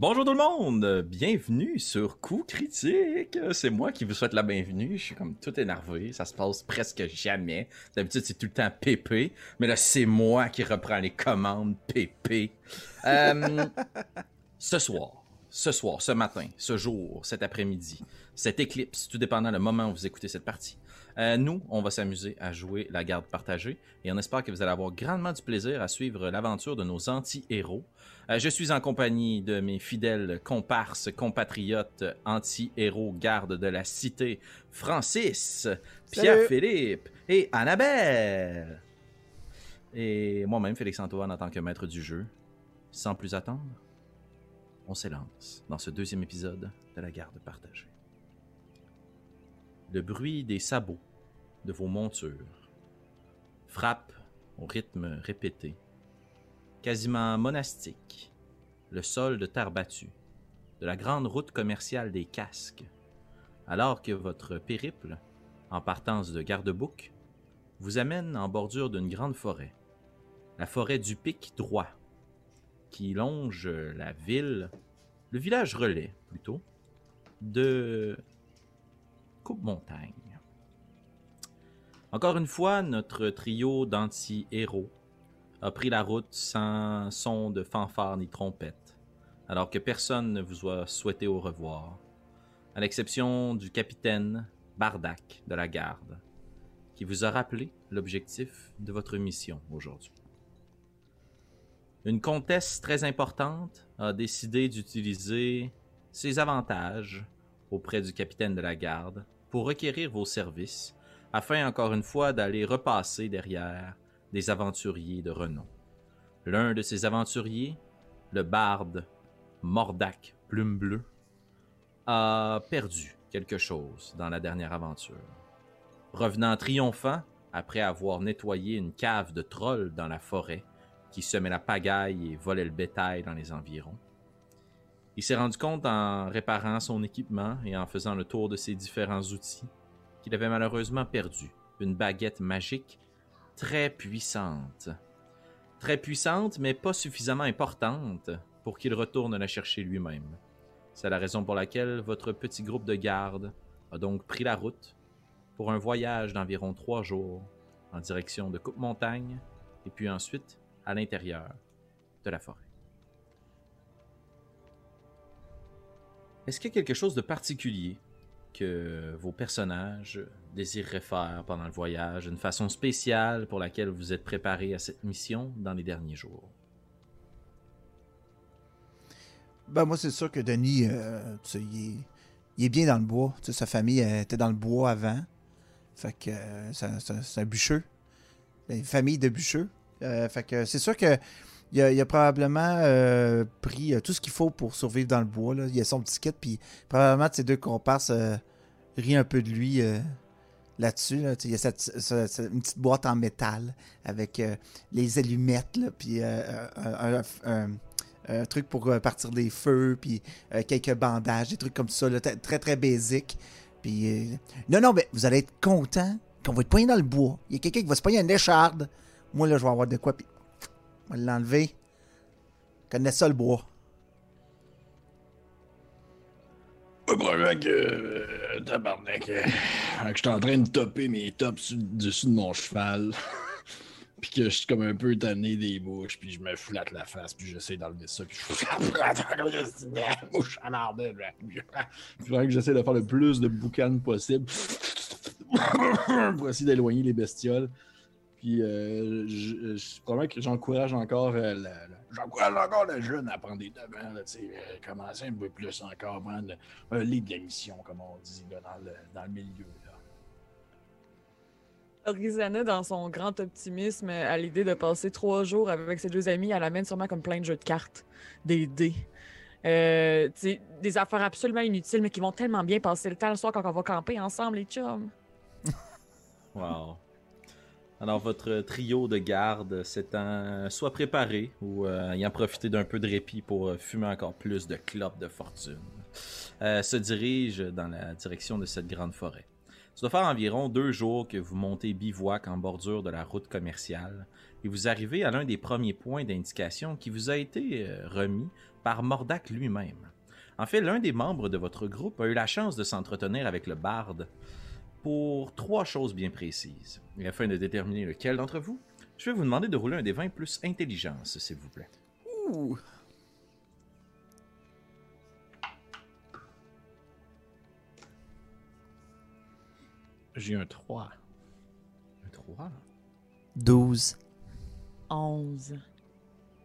Bonjour tout le monde, bienvenue sur Coup Critique. C'est moi qui vous souhaite la bienvenue. Je suis comme tout énervé, ça se passe presque jamais. D'habitude c'est tout le temps PP, mais là c'est moi qui reprends les commandes PP. Euh, ce soir, ce soir, ce matin, ce jour, cet après-midi, cette éclipse, tout dépendant le moment où vous écoutez cette partie. Euh, nous, on va s'amuser à jouer la garde partagée et on espère que vous allez avoir grandement du plaisir à suivre l'aventure de nos anti-héros. Euh, je suis en compagnie de mes fidèles comparses, compatriotes, anti-héros, gardes de la cité, Francis, Pierre-Philippe et Annabelle. Et moi-même, Félix-Antoine, en tant que maître du jeu. Sans plus attendre, on s'élance dans ce deuxième épisode de la garde partagée. Le bruit des sabots de vos montures frappe au rythme répété quasiment monastique, le sol de terre battue, de la grande route commerciale des casques, alors que votre périple, en partance de Garde-Bouc, vous amène en bordure d'une grande forêt, la forêt du Pic droit, qui longe la ville, le village relais plutôt, de Coupe-Montagne. Encore une fois, notre trio d'anti-héros a pris la route sans son de fanfare ni trompette, alors que personne ne vous a souhaité au revoir, à l'exception du capitaine Bardac de la garde, qui vous a rappelé l'objectif de votre mission aujourd'hui. Une comtesse très importante a décidé d'utiliser ses avantages auprès du capitaine de la garde pour requérir vos services, afin encore une fois d'aller repasser derrière des aventuriers de renom. L'un de ces aventuriers, le barde Mordac Plume Bleue, a perdu quelque chose dans la dernière aventure. Revenant triomphant, après avoir nettoyé une cave de trolls dans la forêt qui semait la pagaille et volait le bétail dans les environs, il s'est rendu compte en réparant son équipement et en faisant le tour de ses différents outils qu'il avait malheureusement perdu une baguette magique très puissante. Très puissante, mais pas suffisamment importante pour qu'il retourne la chercher lui-même. C'est la raison pour laquelle votre petit groupe de garde a donc pris la route pour un voyage d'environ trois jours en direction de Coupe-Montagne et puis ensuite à l'intérieur de la forêt. Est-ce qu'il y a quelque chose de particulier que vos personnages désireraient faire pendant le voyage, une façon spéciale pour laquelle vous êtes préparé à cette mission dans les derniers jours? Ben moi, c'est sûr que Denis, euh, tu sais, il, est, bien dans le bois. Tu sais, sa famille était dans le bois avant. Fait que euh, c'est un bûcheux. Une famille de bûcheux. Euh, fait que c'est sûr que il a, probablement euh, pris euh, tout ce qu'il faut pour survivre dans le bois. Là. Il a son petit kit, puis probablement ses deux comparses euh, rient un peu de lui là-dessus. Il y a cette, ce- ce- une petite boîte en métal avec les allumettes, puis un, truc pour partir des feux, puis quelques bandages, des trucs comme ça, très très basique. Puis non, non, mais vous allez être content qu'on va être poigné dans le bois. Il y a quelqu'un qui va se poigner une écharde. Moi, là, je vais avoir de quoi, puis on va l'enlever. Je connais ça, le bois. Le problème que, euh, tabarnak, euh, que j'étais en train de topper mes tops dessus de mon cheval. puis que je suis comme un peu tanné des bouches, puis je me flatte la face, puis j'essaie d'enlever ça, puis je fais mouche en ardeur. Que j'essaie de faire le plus de boucan possible pour essayer d'éloigner les bestioles. Puis euh, je, je- probablement que j'encourage encore euh, la- la- j'encourage encore le jeune à prendre des devants, là, tu sais, euh, commencer un peu plus encore, prendre un lead de la mission, comme on dit là, dans, le, dans le milieu. Là. Orizana, dans son grand optimisme à l'idée de passer trois jours avec ses deux amis, elle amène sûrement comme plein de jeux de cartes, des dés. Euh, des affaires absolument inutiles, mais qui vont tellement bien passer le temps le soir quand on va camper ensemble, les chums. Wow. Alors, votre trio de garde s'étant soit préparé ou euh, ayant profité d'un peu de répit pour euh, fumer encore plus de clopes de fortune, euh, se dirige dans la direction de cette grande forêt. Ça doit faire environ deux jours que vous montez bivouac en bordure de la route commerciale et vous arrivez à l'un des premiers points d'indication qui vous a été euh, remis par Mordac lui-même. En fait, l'un des membres de votre groupe a eu la chance de s'entretenir avec le barde pour trois choses bien précises. Et afin de déterminer lequel d'entre vous, je vais vous demander de rouler un des 20 plus intelligence, s'il vous plaît. Ouh. J'ai un 3. Un 3, 12. 11.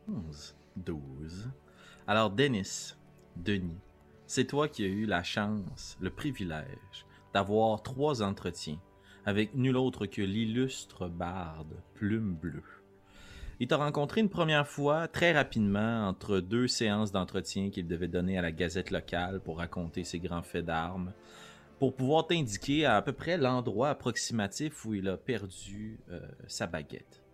11, 12. Alors, Denis, Denis, c'est toi qui as eu la chance, le privilège d'avoir trois entretiens avec nul autre que l'illustre barde Plume Bleue. Il t'a rencontré une première fois très rapidement entre deux séances d'entretien qu'il devait donner à la gazette locale pour raconter ses grands faits d'armes, pour pouvoir t'indiquer à, peu près l'endroit approximatif où il a perdu euh, sa baguette.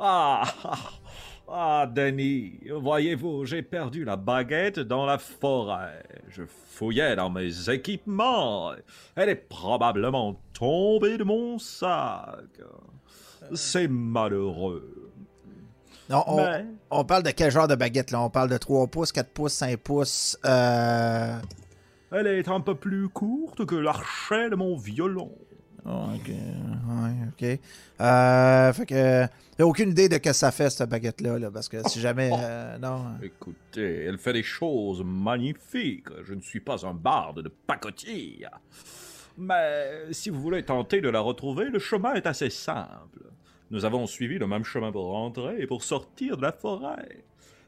Ah, ah, ah, Denis, voyez-vous, j'ai perdu la baguette dans la forêt. Je fouillais dans mes équipements. Elle est probablement tombée de mon sac. C'est malheureux. Non, on, Mais, on parle de quel genre de baguette là? On parle de 3 pouces, 4 pouces, 5 pouces. Euh... elle est un peu plus courte que l'archet de mon violon. Oh, ok. Ouais, ok. Euh, fait que. J'ai aucune idée de ce que ça fait, cette baguette-là, là, parce que si jamais. euh, non. Écoutez, elle fait des choses magnifiques. Je ne suis pas un barde de pacotille. Mais si vous voulez tenter de la retrouver, le chemin est assez simple. Nous avons suivi le même chemin pour rentrer et pour sortir de la forêt.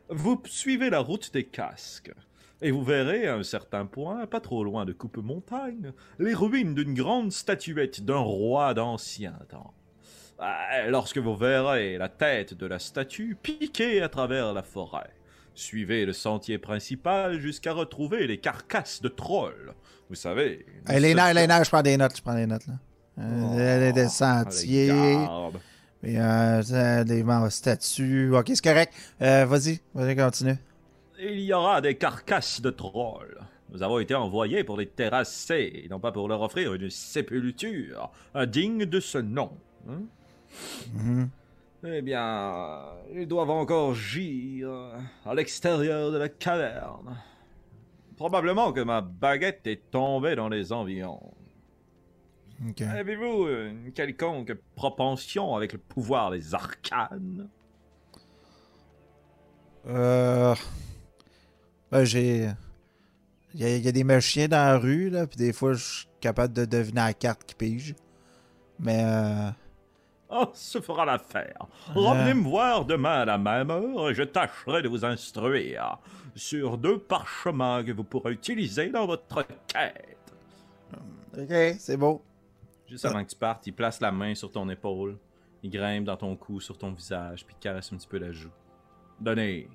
Vous suivez la route des casques. Et vous verrez à un certain point, pas trop loin de Coupe-Montagne, les ruines d'une grande statuette d'un roi d'ancien temps. Ah, Lorsque vous verrez la tête de la statue piquer à travers la forêt, suivez le sentier principal jusqu'à retrouver les carcasses de trolls. Vous savez. Hey, les nerfs, les nerfs, je prends des notes, je prends des notes, là. Oh, Euh, des sentiers, et, euh, des statues. Ok, c'est correct. Euh, vas-y, vas-y, continue. Il y aura des carcasses de trolls. Nous avons été envoyés pour les terrasser, et non pas pour leur offrir une sépulture digne de ce nom. hein? Mhm. Eh bien, ils doivent encore gire à l'extérieur de la caverne. Probablement que ma baguette est tombée dans les environs. Avez-vous une quelconque propension avec le pouvoir des arcanes? Euh. Ben, j'ai. Il y, a- il y a des magiciens dans la rue, là, puis des fois, je suis capable de deviner la carte qui pige. Mais, euh. Oh, ce fera l'affaire. Revenez me voir demain à la même heure et je tâcherai de vous instruire sur deux parchemins que vous pourrez utiliser dans votre quête. Ok, c'est beau. Juste avant que tu partes, il place la main sur ton épaule, il grimpe dans ton cou, sur ton visage, puis caresse un petit peu la joue. Donnez.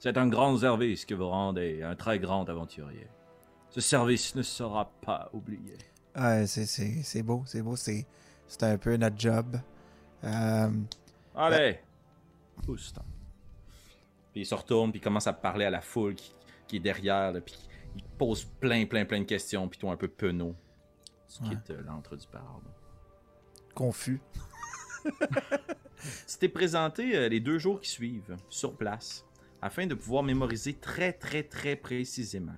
C'est un grand service que vous rendez à un très grand aventurier. Ce service ne sera pas oublié. Ouais, c'est- beau, c'est beau. C'est un peu notre job. Euh, Allez, pousse-toi. Puis il se retourne, puis il commence à parler à la foule qui, qui est derrière, là, puis il pose plein, plein, plein de questions, puis toi un peu penaud. Tu Ouais. quittes euh, l'antre du barde. confus. T'es présenté euh, les deux jours qui suivent, sur place, afin de pouvoir mémoriser très, très, très précisément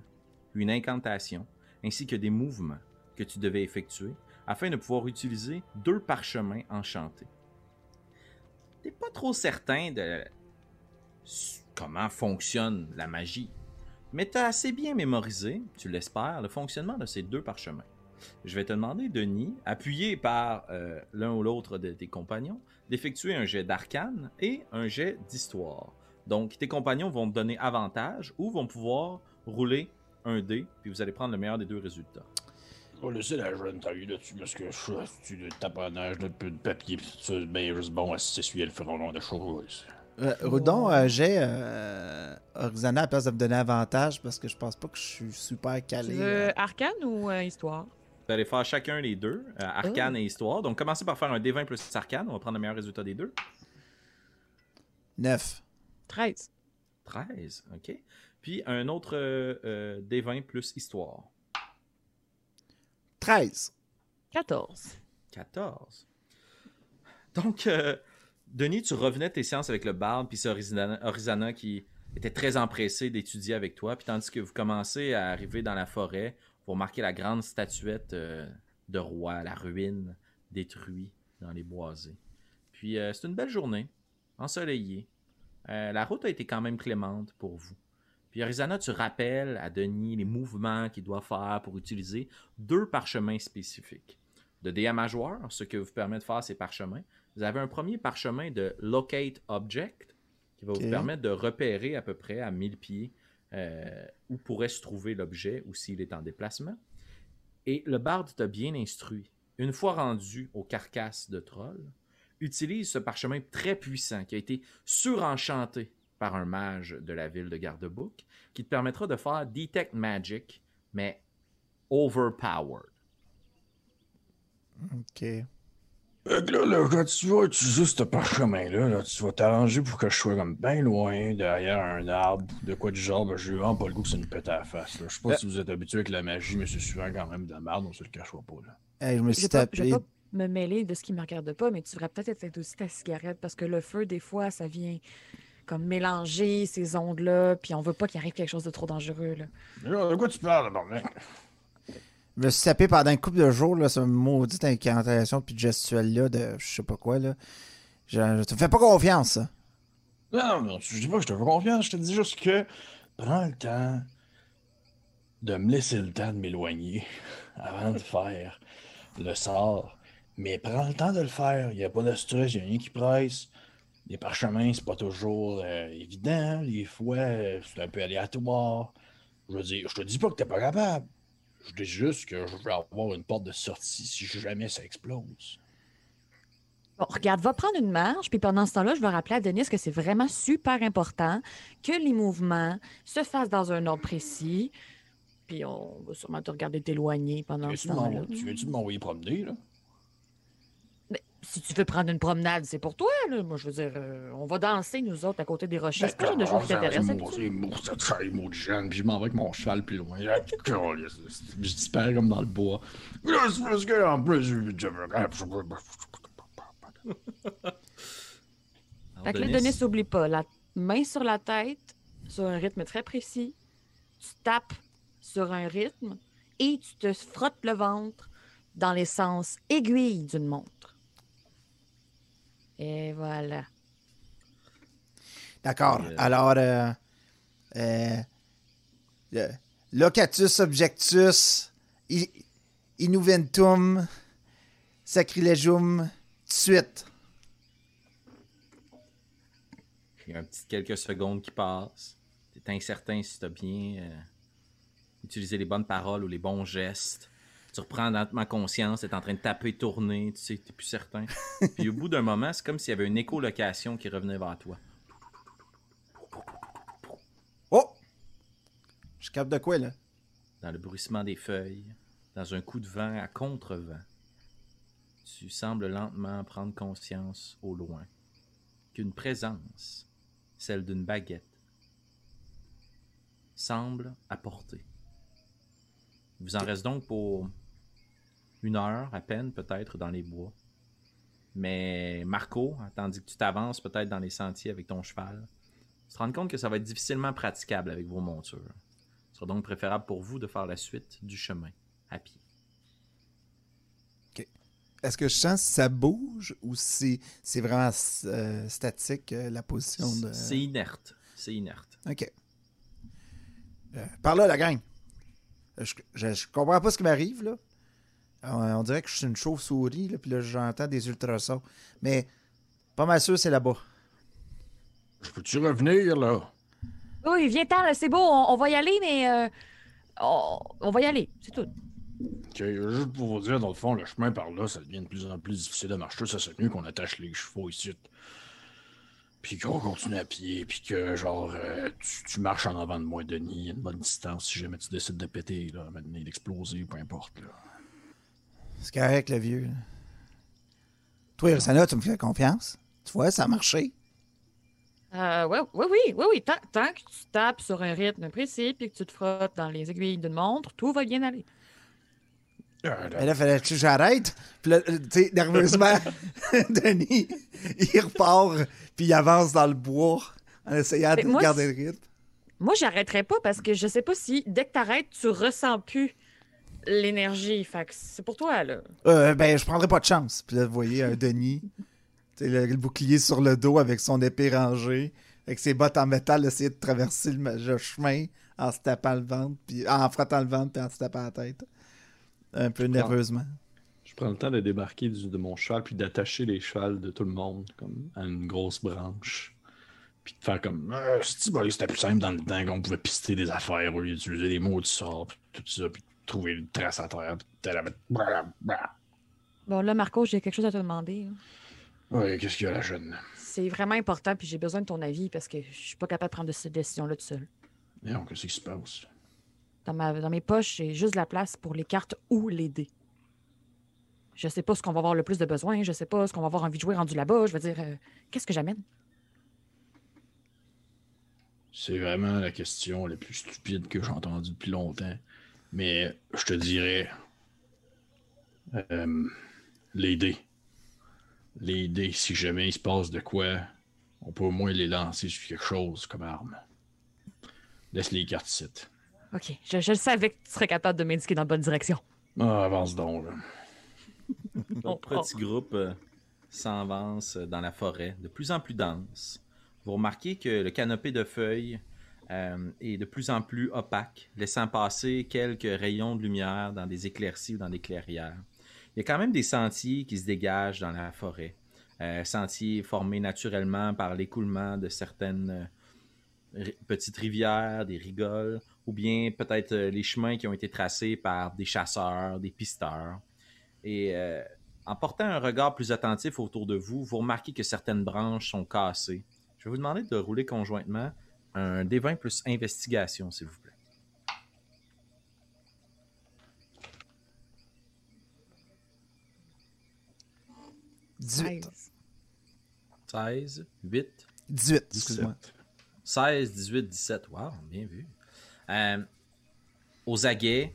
une incantation, ainsi que des mouvements que tu devais effectuer, afin de pouvoir utiliser deux parchemins enchantés. T'es pas trop certain de comment fonctionne la magie, mais t'as assez bien mémorisé, tu l'espères, le fonctionnement de ces deux parchemins. Je vais te demander, Denis, appuyé par euh, l'un ou l'autre de tes compagnons, d'effectuer un jet d'arcane et un jet d'histoire. Donc, tes compagnons vont te donner avantage ou vont pouvoir rouler un dé, puis vous allez prendre le meilleur des deux résultats. On va laisser la jeune taille là-dessus parce que je suis du taponnage, de peu de papier, ça, ben juste bon à s'essuyer le front de choses. Euh, Rodon, euh, j'ai euh, Orizana à la place de me donner avantage parce que je pense pas que je suis super Tu calé. euh. arcane ou euh, histoire? Vous allez faire chacun les deux, euh, arcane et histoire. Donc, commencez par faire un D20 plus arcane. On va prendre le meilleur résultat des deux. 9. 13. 13, ok. Puis un autre euh, euh, D20 plus histoire. 13. 14. 14. Donc, euh, Denis, tu revenais de tes séances avec le barde, puis c'est Orizana, qui était très empressé d'étudier avec toi. Puis tandis que vous commencez à arriver dans la forêt, vous remarquez la grande statuette euh, de roi, la ruine détruite dans les boisés. Puis euh, c'est une belle journée, ensoleillée. Euh, la route a été quand même clémente pour vous. Puis Arizona, tu rappelles à Denis les mouvements qu'il doit faire pour utiliser deux parchemins spécifiques. De DM à joueur, ce que vous permet de faire ces parchemins. Vous avez un premier parchemin de Locate Object, qui va vous permettre de repérer à peu près à 1000 pieds euh, où pourrait se trouver l'objet ou s'il est en déplacement. Et le barde t'a bien instruit. Une fois rendu aux carcasses de trolls, utilise ce parchemin très puissant qui a été surenchanté par un mage de la ville de Gardebouc, qui te permettra de faire Detect Magic, mais overpowered. Ok. Fait que là, là, quand tu vas utiliser ce parchemin-là, là, tu vas t'arranger pour que je sois comme bien loin, derrière un arbre, de quoi du genre, ben, j'ai vraiment pas le goût que ça nous pète à la face. Là. Je sais pas Euh. si vous êtes habitué avec la magie, mais c'est souvent quand même de la merde, on se le cachera pas. Là. Hey, je me suis tapé. pas me mêler de ce qui me regarde pas, mais tu devrais peut-être être aussi ta cigarette parce que le feu, des fois, ça vient comme mélanger ces ondes-là, puis on veut pas qu'il arrive quelque chose de trop dangereux. Là. De quoi tu parles, bordel? Je me suis tapé pendant une couple de jours, là, cette maudite incantation puis gestuelle-là de je sais pas quoi, là. Je, je te fais pas confiance, ça. Non, non, je dis pas que je te fais confiance, je te dis juste que prends le temps de me laisser le temps de m'éloigner avant de faire le sort. Mais prends le temps de le faire. Il n'y a pas de stress, il n'y a rien qui presse. Les parchemins, c'est pas toujours euh, évident. Les fois, euh, c'est un peu aléatoire. Je veux dire, je te dis pas que t'es pas capable. Je dis juste que je veux avoir une porte de sortie si jamais ça explose. Bon, regarde, va prendre une marche, puis pendant ce temps-là, je vais rappeler à Denis que c'est vraiment super important que les mouvements se fassent dans un ordre précis. Puis on va sûrement te regarder t'éloigner pendant Tu ce temps-là. tu veux-tu m'envoyer promener, là? Si tu veux prendre une promenade, c'est pour toi. Là. Moi, je veux dire, euh, on va danser, nous autres, à côté des rochers. C'est pas genre de choses qui beau, ça traîne, mot de puis je m'en vais avec mon cheval plus loin. Ah, Je disparais comme dans le bois. Alors, Fait que là, Denis, Denis, n'oublie pas, la main sur la tête, sur un rythme très précis. Tu tapes sur un rythme et tu te frottes le ventre dans les sens aiguilles d'une montre. Et voilà. D'accord. Euh. Alors, euh, euh, le- locatus objectus, innuventum, sacrilegium, suite. Il y a un petit quelques secondes qui passent. Tu es incertain si tu as bien euh, utilisé les bonnes paroles ou les bons gestes. Tu reprends lentement conscience, tu es en train de taper, tourner, tu sais, tu plus certain. Puis au bout d'un moment, c'est comme s'il y avait une écolocation qui revenait vers toi. Oh! Je capte de quoi, là? Dans le bruissement des feuilles, dans un coup de vent à contre-vent, tu sembles lentement prendre conscience au loin qu'une présence, celle d'une baguette, semble à portée. Il vous en reste donc pour une heure à peine, peut-être, dans les bois. Mais Marco, tandis que tu t'avances peut-être dans les sentiers avec ton cheval, tu te rends compte que ça va être difficilement praticable avec vos montures. Il sera donc préférable pour vous de faire la suite du chemin à pied. Est-ce que je sens si ça bouge ou si c'est vraiment euh, statique, euh, la position de... C'est inerte. C'est inerte. OK. Euh, par là, la gang. Je, je, je comprends pas ce qui m'arrive, là. On, on dirait que je suis une chauve-souris, là, puis là, j'entends des ultrasons. Mais pas mal sûr, c'est là-bas. Je peux-tu revenir, là? Oui, viens-t'en, là, c'est beau, on, on va y aller, mais euh, on, on va y aller, c'est tout. Ok, juste pour vous dire, dans le fond, le chemin par là, ça devient de plus en plus difficile de marcher. Ça serait mieux qu'on attache les chevaux ici. Puis qu'on continue à pied. Puis que, genre, euh, tu, tu marches en avant de moi, Denis, à une bonne distance. Si jamais tu décides de péter, là, maintenant, d'exploser, peu importe. Là. C'est correct, le vieux. Toi, Irisana, tu me fais confiance? Tu vois, ça a marché. Euh, ouais, oui, oui, oui, oui. Tant, tant que tu tapes sur un rythme précis puis que tu te frottes dans les aiguilles d'une montre, tout va bien aller. Ah, Mais là, fallait que j'arrête. Puis là, tu sais, nerveusement, Denis, il repart, puis il avance dans le bois en essayant Mais de moi, garder le rythme. Moi, j'arrêterais pas parce que je sais pas si dès que t'arrêtes, tu ressens plus l'énergie. Fait c'est pour toi, là. Euh, ben, je prendrais pas de chance. Puis là, vous voyez un Denis, le, le bouclier sur le dos avec son épée rangée, avec ses bottes en métal, essayer de traverser le, chemin en se tapant le ventre, puis en frottant le ventre, puis en se tapant la tête. Un peu nerveusement. Je prends le temps de débarquer du- de mon cheval puis d'attacher les chevals de tout le monde comme à une grosse branche. Puis de faire comme euh, c'était plus simple dans le temps qu'on pouvait pister des affaires au lieu d'utiliser des mots du sort puis tout ça puis trouver une trace à terre. Bon, là, Marco, j'ai quelque chose à te demander. hein. Ouais, qu'est-ce qu'il y a la jeune? C'est vraiment important, puis j'ai besoin de ton avis parce que je suis pas capable de prendre de cette décision-là tout seul. Non, qu'est-ce qui se passe? Dans, ma, dans mes poches, j'ai juste de la place pour les cartes ou les dés. Je sais pas ce qu'on va avoir le plus de besoin, je sais pas ce qu'on va avoir envie de jouer rendu là-bas. Je veux dire, euh, qu'est-ce que j'amène? C'est vraiment la question la plus stupide que j'ai entendue depuis longtemps. Mais je te dirais. euh, les dés. Les dés, si jamais il se passe de quoi, on peut au moins les lancer sur quelque chose comme arme. Laisse les cartes ici. Ok, je, je savais que tu serais capable de m'indiquer dans la bonne direction. Ah, avance donc, là. Votre Oh, petit groupe euh, s'avance dans la forêt, de plus en plus dense. Vous remarquez que le canopé de feuilles euh, est de plus en plus opaque, laissant passer quelques rayons de lumière dans des éclaircies ou dans des clairières. Il y a quand même des sentiers qui se dégagent dans la forêt. Euh, sentiers formés naturellement par l'écoulement de certaines euh, petites rivières, des rigoles, ou bien peut-être euh, les chemins qui ont été tracés par des chasseurs, des pisteurs. Et en portant un regard plus attentif autour de vous, vous remarquez que certaines branches sont cassées. Je vais vous demander de rouler conjointement un D20 plus investigation, s'il vous plaît. 18. 16, 8, 18, excuse-moi. 16, 18, 17. Wow, bien vu. Euh, aux aguets,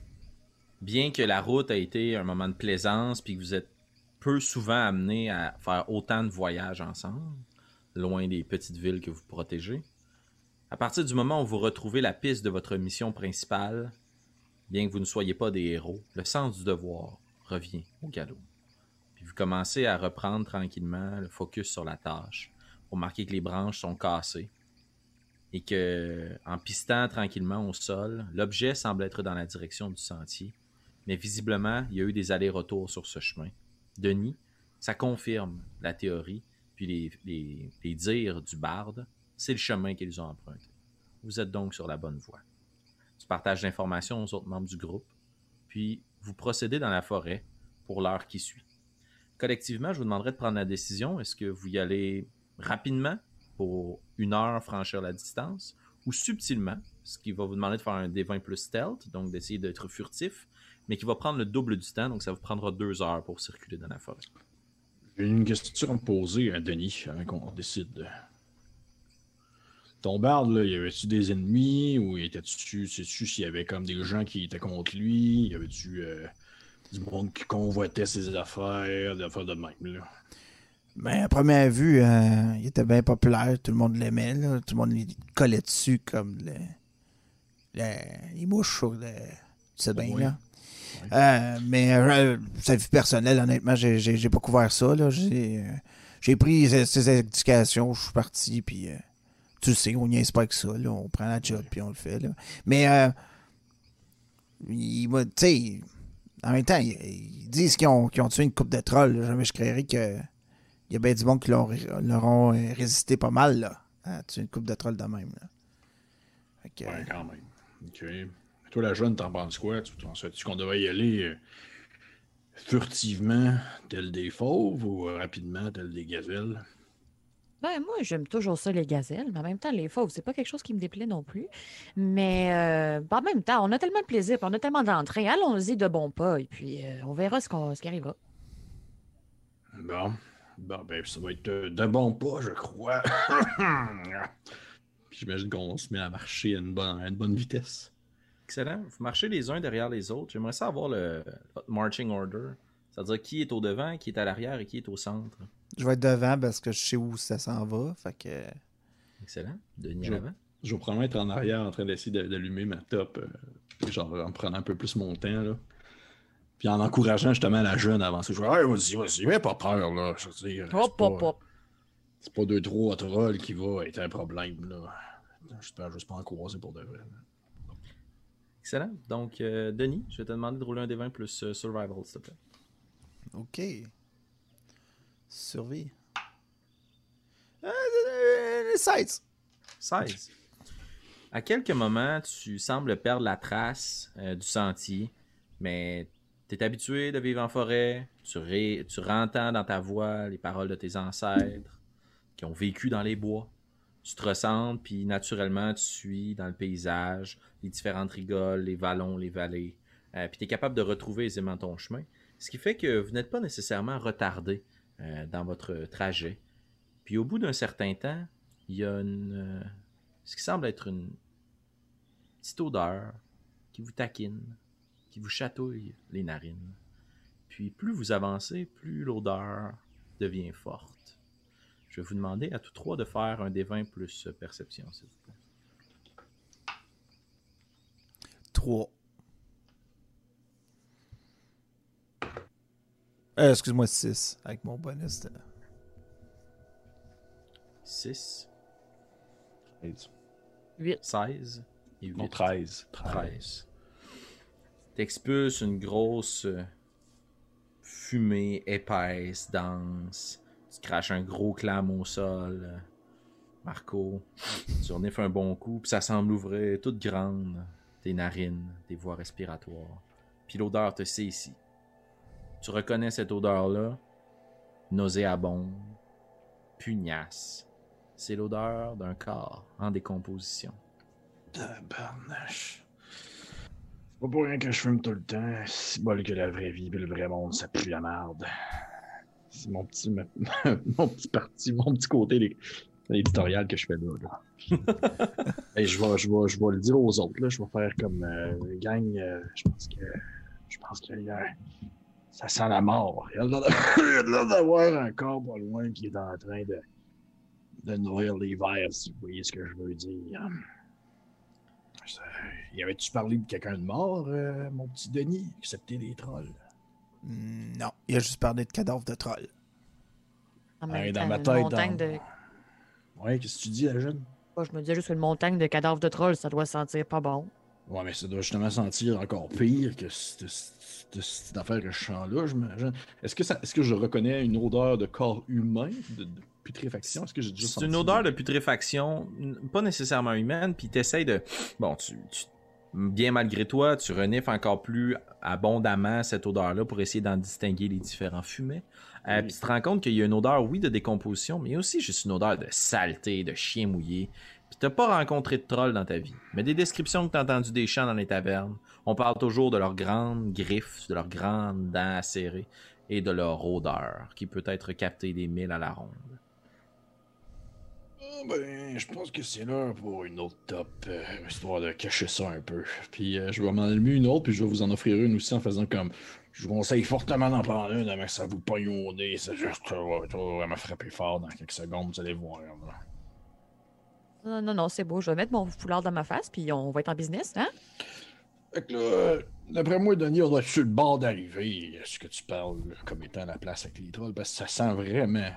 bien que la route a été un moment de plaisance, puis que vous êtes peu souvent amenés à faire autant de voyages ensemble, loin des petites villes que vous protégez, à partir du moment où vous retrouvez la piste de votre mission principale, bien que vous ne soyez pas des héros, le sens du devoir revient au galop. Puis vous commencez à reprendre tranquillement le focus sur la tâche. Vous remarquez que les branches sont cassées et que, en pistant tranquillement au sol, l'objet semble être dans la direction du sentier, mais visiblement, il y a eu des allers-retours sur ce chemin. Denis, ça confirme la théorie, puis les, les- les dires du barde, c'est le chemin qu'ils ont emprunté. Vous êtes donc sur la bonne voie. Tu partages l'information aux autres membres du groupe, puis vous procédez dans la forêt pour l'heure qui suit. Collectivement, je vous demanderai de prendre la décision. Est-ce que vous y allez rapidement pour une heure franchir la distance ou subtilement, ce qui va vous demander de faire un D20 plus stealth, donc d'essayer d'être furtif, mais qui va prendre le double du temps, donc ça vous prendra deux heures pour circuler dans la forêt? J'ai une question à poser à Denis avant qu'on décide. Ton barde, là, y avait-tu des ennemis ou était-tu, sais-tu s'il y avait comme des gens qui étaient contre lui? Y avait-tu euh, du monde qui convoitait ses affaires, des affaires de même, là? Ben, à première vue, euh, il était bien populaire. Tout le monde l'aimait. là. Tout le monde lui collait dessus comme le- le- les mouches sur le. Tu sais bien, Oui. là. Euh, mais euh, sa vie personnelle, honnêtement, j'ai- j'ai j'ai pas couvert ça. là. J'ai j'ai pris ses, ses indications, je suis parti, puis tu le sais, on niaise pas avec ça. là. On prend la job, puis on le fait. Là. Mais, euh, il tu sais, en même temps, ils, ils disent qu'ils ont, ont tué une coupe de trolls. Jamais je créerais que il y a bien du monde qui leur, leur ont euh, résisté pas mal, là. À tuer une coupe de trolls de même, là. Que, Ouais, quand même. Ok. Toi, la jeune, t'en penses quoi? Tu penses-tu qu'on devrait y aller euh, furtivement, tel des fauves, ou euh, rapidement, tel des gazelles? Ben, moi, j'aime toujours ça, les gazelles, mais en même temps, les fauves, c'est pas quelque chose qui me déplaît non plus. Mais euh, ben, en même temps, on a tellement de plaisir, puis on a tellement d'entrain. Allons-y de bons pas, et puis euh, on verra ce, qu'on- ce qui arrivera. Bon. Bon, ben, ça va être euh, de bons pas, je crois. Puis j'imagine qu'on se met à marcher à une bonne, à une bonne vitesse. Excellent. Vous marchez les uns derrière les autres. J'aimerais savoir le votre marching order. C'est-à-dire qui est au devant, qui est à l'arrière et qui est au centre. Je vais être devant parce que je sais où ça s'en va. Fait que. Excellent. Denis Je- à l'avant. Je vais probablement être en arrière en train d'essayer de- d'allumer ma top, euh, genre en prenant un peu plus mon temps, là. Puis en encourageant justement la jeune à avancer. Je vais, hey, vas-y, vas-y, mais pas peur, là. Je veux dire, c'est Hop, pas- hop, hop. C'est pas deux, trois trolls qui va être un problème, là. J'espère juste pas en croiser pour de vrai. là. Excellent. Donc, euh, Denis, je vais te demander de rouler un des 20 plus euh, survival, s'il te plaît. Ok. Survie. Euh, euh, 16. 16. À quelques moments, tu sembles perdre la trace euh, du sentier, mais tu es habitué de vivre en forêt, tu, ré- tu rentends dans ta voix les paroles de tes ancêtres qui ont vécu dans les bois. Tu te ressentes, puis naturellement, tu suis dans le paysage les différentes rigoles, les vallons, les vallées, euh, puis tu es capable de retrouver aisément ton chemin. Ce qui fait que vous n'êtes pas nécessairement retardé euh, dans votre trajet. Puis au bout d'un certain temps, il y a euh, ce qui semble être une petite odeur qui vous taquine, qui vous chatouille les narines. Puis plus vous avancez, plus l'odeur devient forte. Je vais vous demander à tous trois de faire un des 20 plus perception, s'il vous plaît. 3. Euh, excuse-moi, 6. Avec mon bonus. de- 6, 8. 16 et 8. Non, 13. 13. T'expulses une grosse euh, fumée épaisse, dense. Tu craches un gros clam au sol. euh, Marco, tu renifles un bon coup, puis ça semble ouvrir toute grande tes narines, tes voies respiratoires. Puis l'odeur te saisit. Tu reconnais cette odeur-là, nauséabonde, pugnace. C'est l'odeur d'un corps en décomposition. Tabarnache. C'est pas pour rien que je fume tout le temps. C'est bol que la vraie vie et le vrai monde, ça pue la merde. C'est mon petit, ma- mon petit parti, mon petit côté les- éditorial que je fais là. là. Et je vais, je, vais, je vais le dire aux autres. Là. Je vais faire comme euh, gang. euh, je pense que. Je pense que euh, ça sent la mort. Il y a l'air d'avoir un corps pas loin qui est en train de, de nourrir les vers, si vous voyez ce que je veux dire. Ça- Y avait-tu parlé de quelqu'un de mort, euh, mon petit Denis, excepté des trolls? Non, il a juste parlé de cadavre de troll. En Ouais, même dans ma une tête, montagne dans- de... Ouais, qu'est-ce que tu dis, la jeune? Moi, je me disais juste qu'une montagne de cadavres de trolls, ça doit sentir pas bon. Ouais, mais ça doit justement sentir encore pire que cette, cette, cette affaire que je sens là, j'imagine. Est-ce que, ça, est-ce que je reconnais une odeur de corps humain, de, de putréfaction? Est-ce que j'ai déjà C'est une odeur de putréfaction, pas nécessairement humaine, puis t'essayes de... Bon, tu, tu- bien malgré toi, tu renifles encore plus abondamment cette odeur-là pour essayer d'en distinguer les différents fumets. Euh, Oui. Puis tu te rends compte qu'il y a une odeur, oui, de décomposition, mais aussi juste une odeur de saleté, de chien mouillé. T'as pas rencontré de trolls dans ta vie. Mais des descriptions que t'as entendues des chants dans les tavernes, on parle toujours de leurs grandes griffes, de leurs grandes dents acérées et de leur odeur, qui peut être captée des milles à la ronde. Ah, ben, je pense que c'est l'heure pour une autre top, euh, histoire de cacher ça un peu. Puis euh, je vais m'en allumer une autre, puis je vais vous en offrir une aussi en faisant comme. Je vous conseille fortement d'en prendre une, mais ça vous pogne au nez. Ça juste, va, ça va vraiment frapper fort dans quelques secondes, vous allez voir. Non, non, non, c'est beau. Je vais mettre mon foulard dans ma face, puis on va être en business, hein? Fait que là, d'après moi, Denis, on doit être sur le bord d'arriver. Est-ce que tu parles comme étant la place avec les trolls? Parce que ça sent vraiment,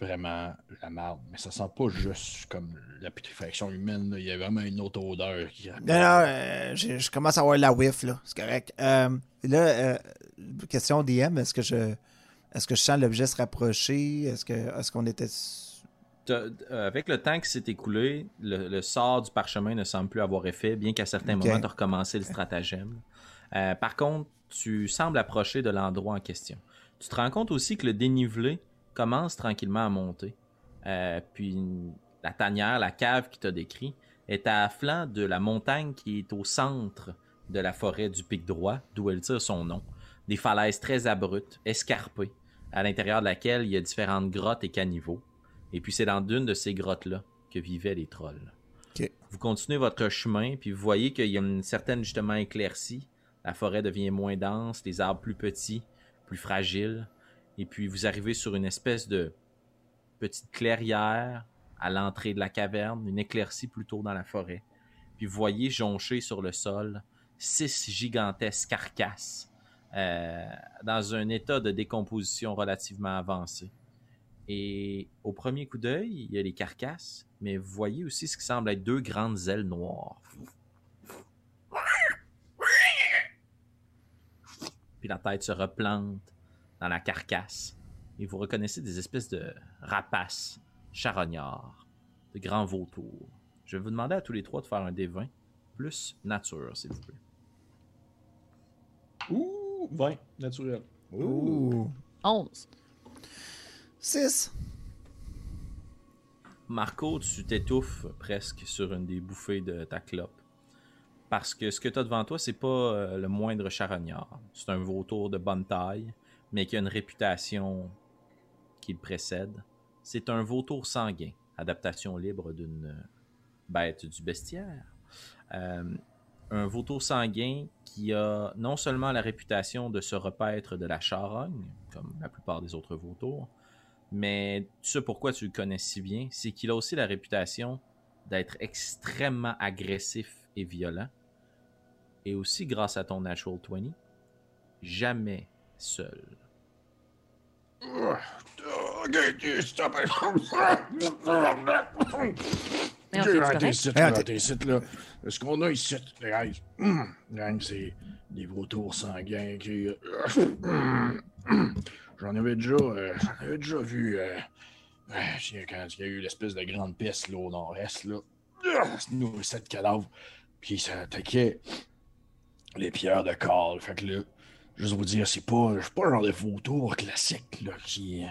vraiment la marde. Mais ça sent pas juste comme la putréfaction humaine. là. Il y a vraiment une autre odeur qui. Non, non, euh, je, je commence à avoir la whiff, là. C'est correct. Euh, là, euh, question DM, est-ce que je. Est-ce que je sens l'objet se rapprocher? Est-ce que est-ce qu'on était. Avec le temps qui s'est écoulé, le, le sort du parchemin ne semble plus avoir effet, bien qu'à certains moments, tu as recommencé le stratagème. Euh, par contre, tu sembles approcher de l'endroit en question. Tu te rends compte aussi que le dénivelé commence tranquillement à monter. Euh, puis la tanière, la cave qui t'a décrit, est à flanc de la montagne qui est au centre de la forêt du pic droit, d'où elle tire son nom. Des falaises très abruptes, escarpées, à l'intérieur de laquelle il y a différentes grottes et caniveaux. Et puis c'est dans une de ces grottes-là que vivaient les trolls. Vous continuez votre chemin, puis vous voyez qu'il y a une certaine justement éclaircie. La forêt devient moins dense, les arbres plus petits, plus fragiles. Et puis vous arrivez sur une espèce de petite clairière à l'entrée de la caverne, une éclaircie plutôt dans la forêt. Puis vous voyez joncher sur le sol six gigantesques carcasses euh, dans un état de décomposition relativement avancé. Et au premier coup d'œil, il y a les carcasses, mais vous voyez aussi ce qui semble être deux grandes ailes noires. Puis la tête se replante dans la carcasse. Et vous reconnaissez des espèces de rapaces, charognards, de grands vautours. Je vais vous demander à tous les trois de faire un D20 plus nature, s'il vous plaît. Ouh, 20, naturel. Ouh. 11. 6. Marco, tu t'étouffes presque sur une des bouffées de ta clope. Parce que ce que tu as devant toi, c'est pas euh, le moindre charognard. C'est un vautour de bonne taille, mais qui a une réputation qui le précède. C'est un vautour sanguin, adaptation libre d'une bête du bestiaire. Euh, un vautour sanguin qui a non seulement la réputation de se repaître de la charogne, comme la plupart des autres vautours, mais ce pourquoi tu le connais si bien, c'est qu'il a aussi la réputation d'être extrêmement agressif et violent. Et aussi, grâce à ton Natural 20, jamais seul. J'ai raté ici, là, t'es- raté ici, là. Ce qu'on a ici, les gars, hum, gang, c'est des vautours sanguins qui... J'en avais déjà, euh, j'en avais déjà vu, euh, euh, quand il y a eu l'espèce de grande peste, là, au nord-est, là. Ah, nourrissait de cadavres. Puis ça attaquait les pierres de Carl. Fait que là, juste vous dire, c'est pas, pas le genre de vautour classique, là, qui,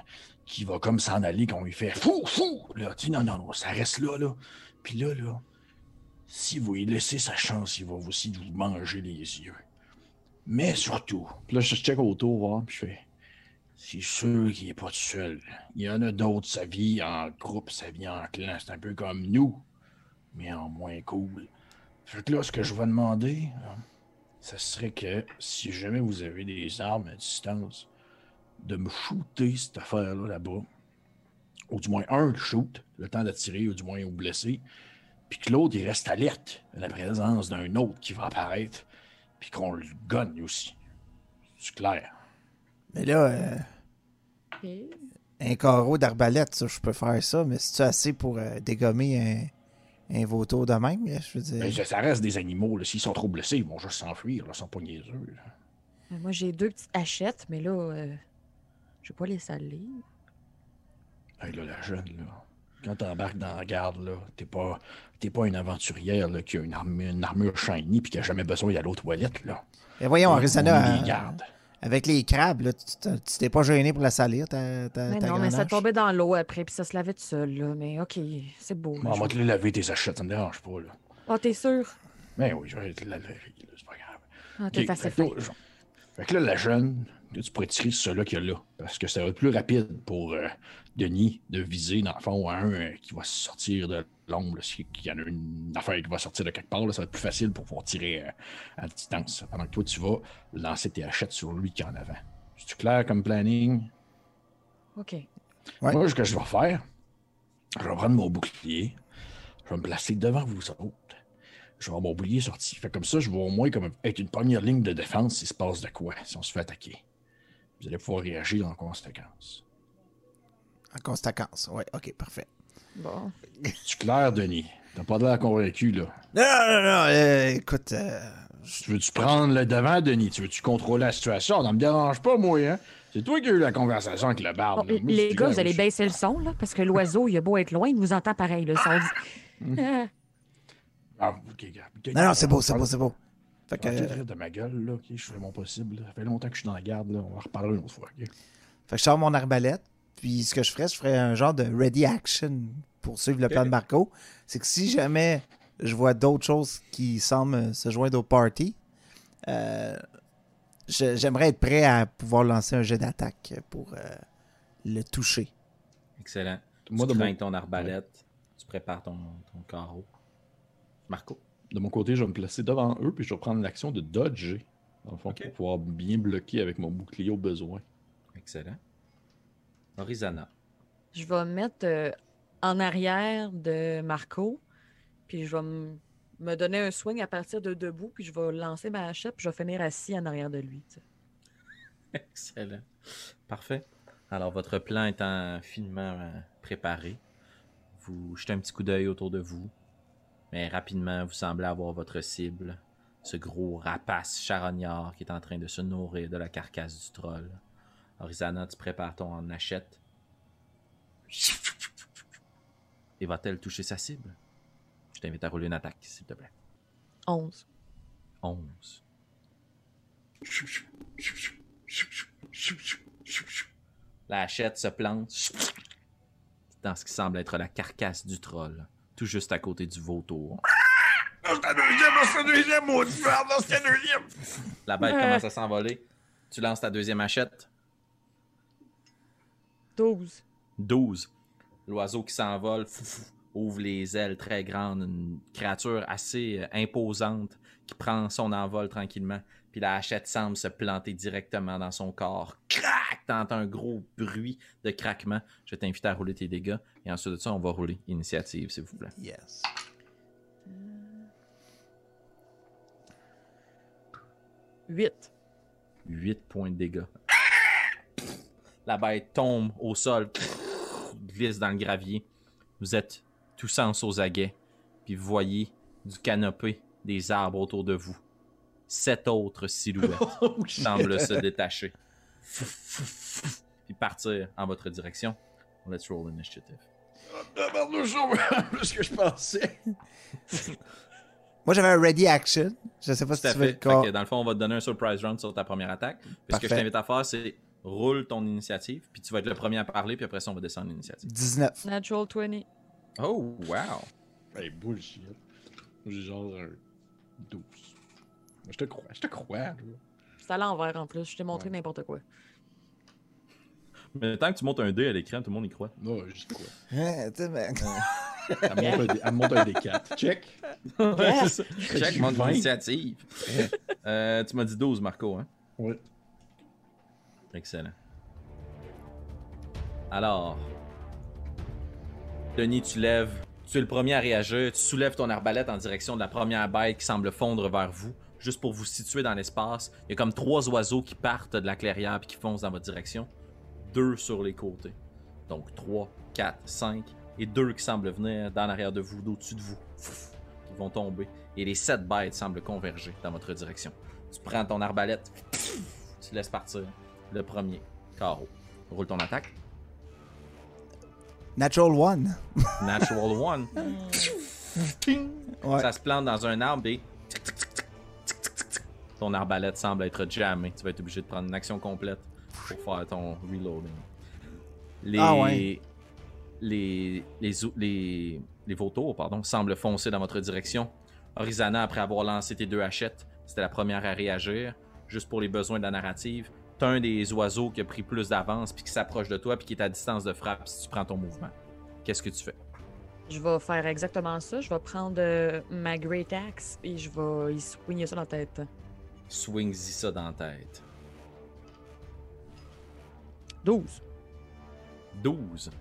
qui va comme s'en aller quand on lui fait fou, fou, là. Tu non, non, non, ça reste là, là. Puis là, là, si vous lui laissez sa chance, il va aussi vous manger les yeux. Mais surtout, puis là, je check autour, voir, puis je fais, c'est sûr qu'il est pas tout seul. Il y en a d'autres, sa vie en groupe, sa vie en clan. C'est un peu comme nous, mais en moins cool. Fait que là, ce que je vais demander, hein, ça serait que si jamais vous avez des armes à distance, de me shooter cette affaire-là là-bas. Ou du moins un shoot, le temps de tirer, ou du moins ou blesser. Puis que l'autre, il reste alerte à la présence d'un autre qui va apparaître. Puis qu'on le gagne aussi. C'est clair. Mais là, euh, un carreau d'arbalète, ça, je peux faire ça, mais c'est-tu assez pour euh, dégommer un, un vautour de même? là? Je veux dire? Mais ça- ça reste des animaux. là. S'ils sont trop blessés, ils vont juste s'enfuir. là. Ils sont pas niaiseux. là. Euh, Moi, j'ai deux petites hachettes, mais là, euh, je vais pas les salir. Hey, là, la jeune, là. Quand t'embarques dans la garde, là, t'es pas, t'es pas une aventurière là, qui a une armure, une armure shiny puis qui a jamais besoin d'aller aux toilettes, là. Mais voyons, On Arizona, euh, gardes. Avec les crabes, là, tu t'es- tu t'es pas gêné pour la salir, ta, ta, Mais ta non, mais ça tombait dans l'eau après, puis ça se lavait tout seul, là. Mais OK, c'est beau. Bon, on va te les laver tes achats, ça me dérange pas, là. Oh, t'es sûr? Mais oui, je vais te la laver, là, c'est pas grave. Ah, t'es Ok, assez fait, je- fait que là, la jeune, là, tu pourrais tirer sur ceux-là qu'il y a là. Parce que ça va être plus rapide pour euh, Denis de viser, dans le fond, un euh, qui va sortir de l'ombre. S'il y en a une affaire qui va sortir de quelque part, là, ça va être plus facile pour pouvoir tirer euh, à distance. Pendant que toi, tu vas lancer tes hachettes sur lui qui est en avant. C'est clair comme planning? OK. Ouais. Moi, ce que je vais faire, je vais prendre mon bouclier, je vais me placer devant vous autres. Je vais avoir mon bouclier sorti. Fait comme ça, je vais au moins comme être une première ligne de défense s'il se passe de quoi, si on se fait attaquer. Vous allez pouvoir réagir en conséquence. En conséquence, ouais, ok, parfait. Bon. C'est clair, Denis? T'as pas l'air convaincu, là. Non, non, non, euh, écoute, euh, Tu veux-tu prendre le devant, Denis? Tu veux-tu contrôler la situation? Ça me dérange pas, moi, hein? C'est toi qui as eu la conversation avec le barbe. Bon, les gars, vous allez je- baisser le son, là, parce que l'oiseau, il a beau être loin, il nous entend pareil, là. Ça, on dit... Ah, Ah, ok, gars. non, non, c'est beau, c'est beau, c'est beau. Fait que, de euh, rire de ma gueule, là, ok? Je fais mon possible. Ça fait longtemps que je suis dans la garde, là. On va reparler une autre fois, ok? fait que je sors mon arbalète, puis ce que je ferais, je ferais un genre de ready action pour suivre le plan de Marco. C'est que si jamais je vois d'autres choses qui semblent se joindre au party, euh, j'aimerais être prêt à pouvoir lancer un jet d'attaque pour euh, le toucher. Excellent. Moi, tu de mon- ton arbalète, tu prépares ton, ton carreau. Marco? De mon côté, je vais me placer devant eux, puis je vais prendre l'action de dodger, dans le fond, pour pouvoir bien bloquer avec mon bouclier au besoin. Excellent. Horizana. Je vais me mettre euh, en arrière de Marco, puis je vais me donner un swing à partir de debout, puis je vais lancer ma hachette, puis je vais finir assis en arrière de lui. Excellent. Parfait. Alors, votre plan étant finement euh, préparé, vous jetez un petit coup d'œil autour de vous, mais rapidement, vous semblez avoir votre cible, ce gros rapace charognard qui est en train de se nourrir de la carcasse du troll. Horizana, tu prépares ton achète. Et va-t-elle toucher sa cible? Je t'invite à rouler une attaque, s'il te plaît. 11. 11. La hachette se plante dans ce qui semble être la carcasse du troll, tout juste à côté du vautour. La bête commence à s'envoler. Tu lances ta deuxième hachette. 12. 12. L'oiseau qui s'envole ouvre les ailes très grandes, une créature assez euh, imposante qui prend son envol tranquillement. Puis la hachette semble se planter directement dans son corps. Crac! T'entends un gros bruit de craquement. Je t'invite à rouler tes dégâts. Et ensuite de ça, on va rouler initiative, s'il vous plaît. Yes. 8. 8 points de dégâts. La bête tombe au sol, glisse dans le gravier. Vous êtes tous sens aux aguets, puis vous voyez du canopé des arbres autour de vous. Sept autres silhouettes Oh, semblent se détacher, puis partir en votre direction. Let's roll initiative. Tabarnouche, on va plus que je pensais? Moi, j'avais un ready action. Je sais pas si tu veux fait. le Fait corps. que dans le fond, on va te donner un surprise round sur ta première attaque. Puis ce que je t'invite à faire, c'est roule ton initiative, puis tu vas être le premier à parler, puis après ça, on va descendre l'initiative. 19. Oh, Natural 20. wow! Hey, bullshit. Moi, J'ai genre un 12. Moi, Je te crois, je te crois. là. C'est à l'envers en plus. Je t'ai montré Ouais. n'importe quoi. Mais tant que tu montes un dé à l'écran, tout le monde y croit. Non, crois. Hein, tu sais, ben, Elle me monte un dé- elle monte un des 4. Check. Check, monte ton vingt. initiative. Euh, tu m'as dit 12, Marco, hein? Ouais. Excellent. Alors, Denis, tu lèves, tu es le premier à réagir, tu soulèves ton arbalète en direction de la première bête qui semble fondre vers vous, juste pour vous situer dans l'espace. Il y a comme trois oiseaux qui partent de la clairière et qui foncent dans votre direction. Deux sur les côtés. Donc 3, 4, 5 et deux qui semblent venir dans l'arrière de vous, d'au-dessus de vous, qui vont tomber. Et les sept bêtes semblent converger dans votre direction. Tu prends ton arbalète, tu laisses partir le premier carreau. Roule ton attaque. Natural One. Natural one. Ouais. Ça se plante dans un arbre et ton arbalète semble être jammée. Tu vas être obligé de prendre une action complète pour faire ton reloading. Les, Ah ouais. les, les, les, les vautours pardon, semblent foncer dans votre direction. Horizana, après avoir lancé tes deux hachettes, c'était la première à réagir. Juste pour les besoins de la narrative, t'as un des oiseaux qui a pris plus d'avance puis qui s'approche de toi puis qui est à distance de frappe si tu prends ton mouvement. Qu'est-ce que tu fais? Je vais faire exactement ça. Je vais prendre euh, ma Great Axe et je vais y swinger ça dans la tête. Swings-y ça dans la tête. 12. 12.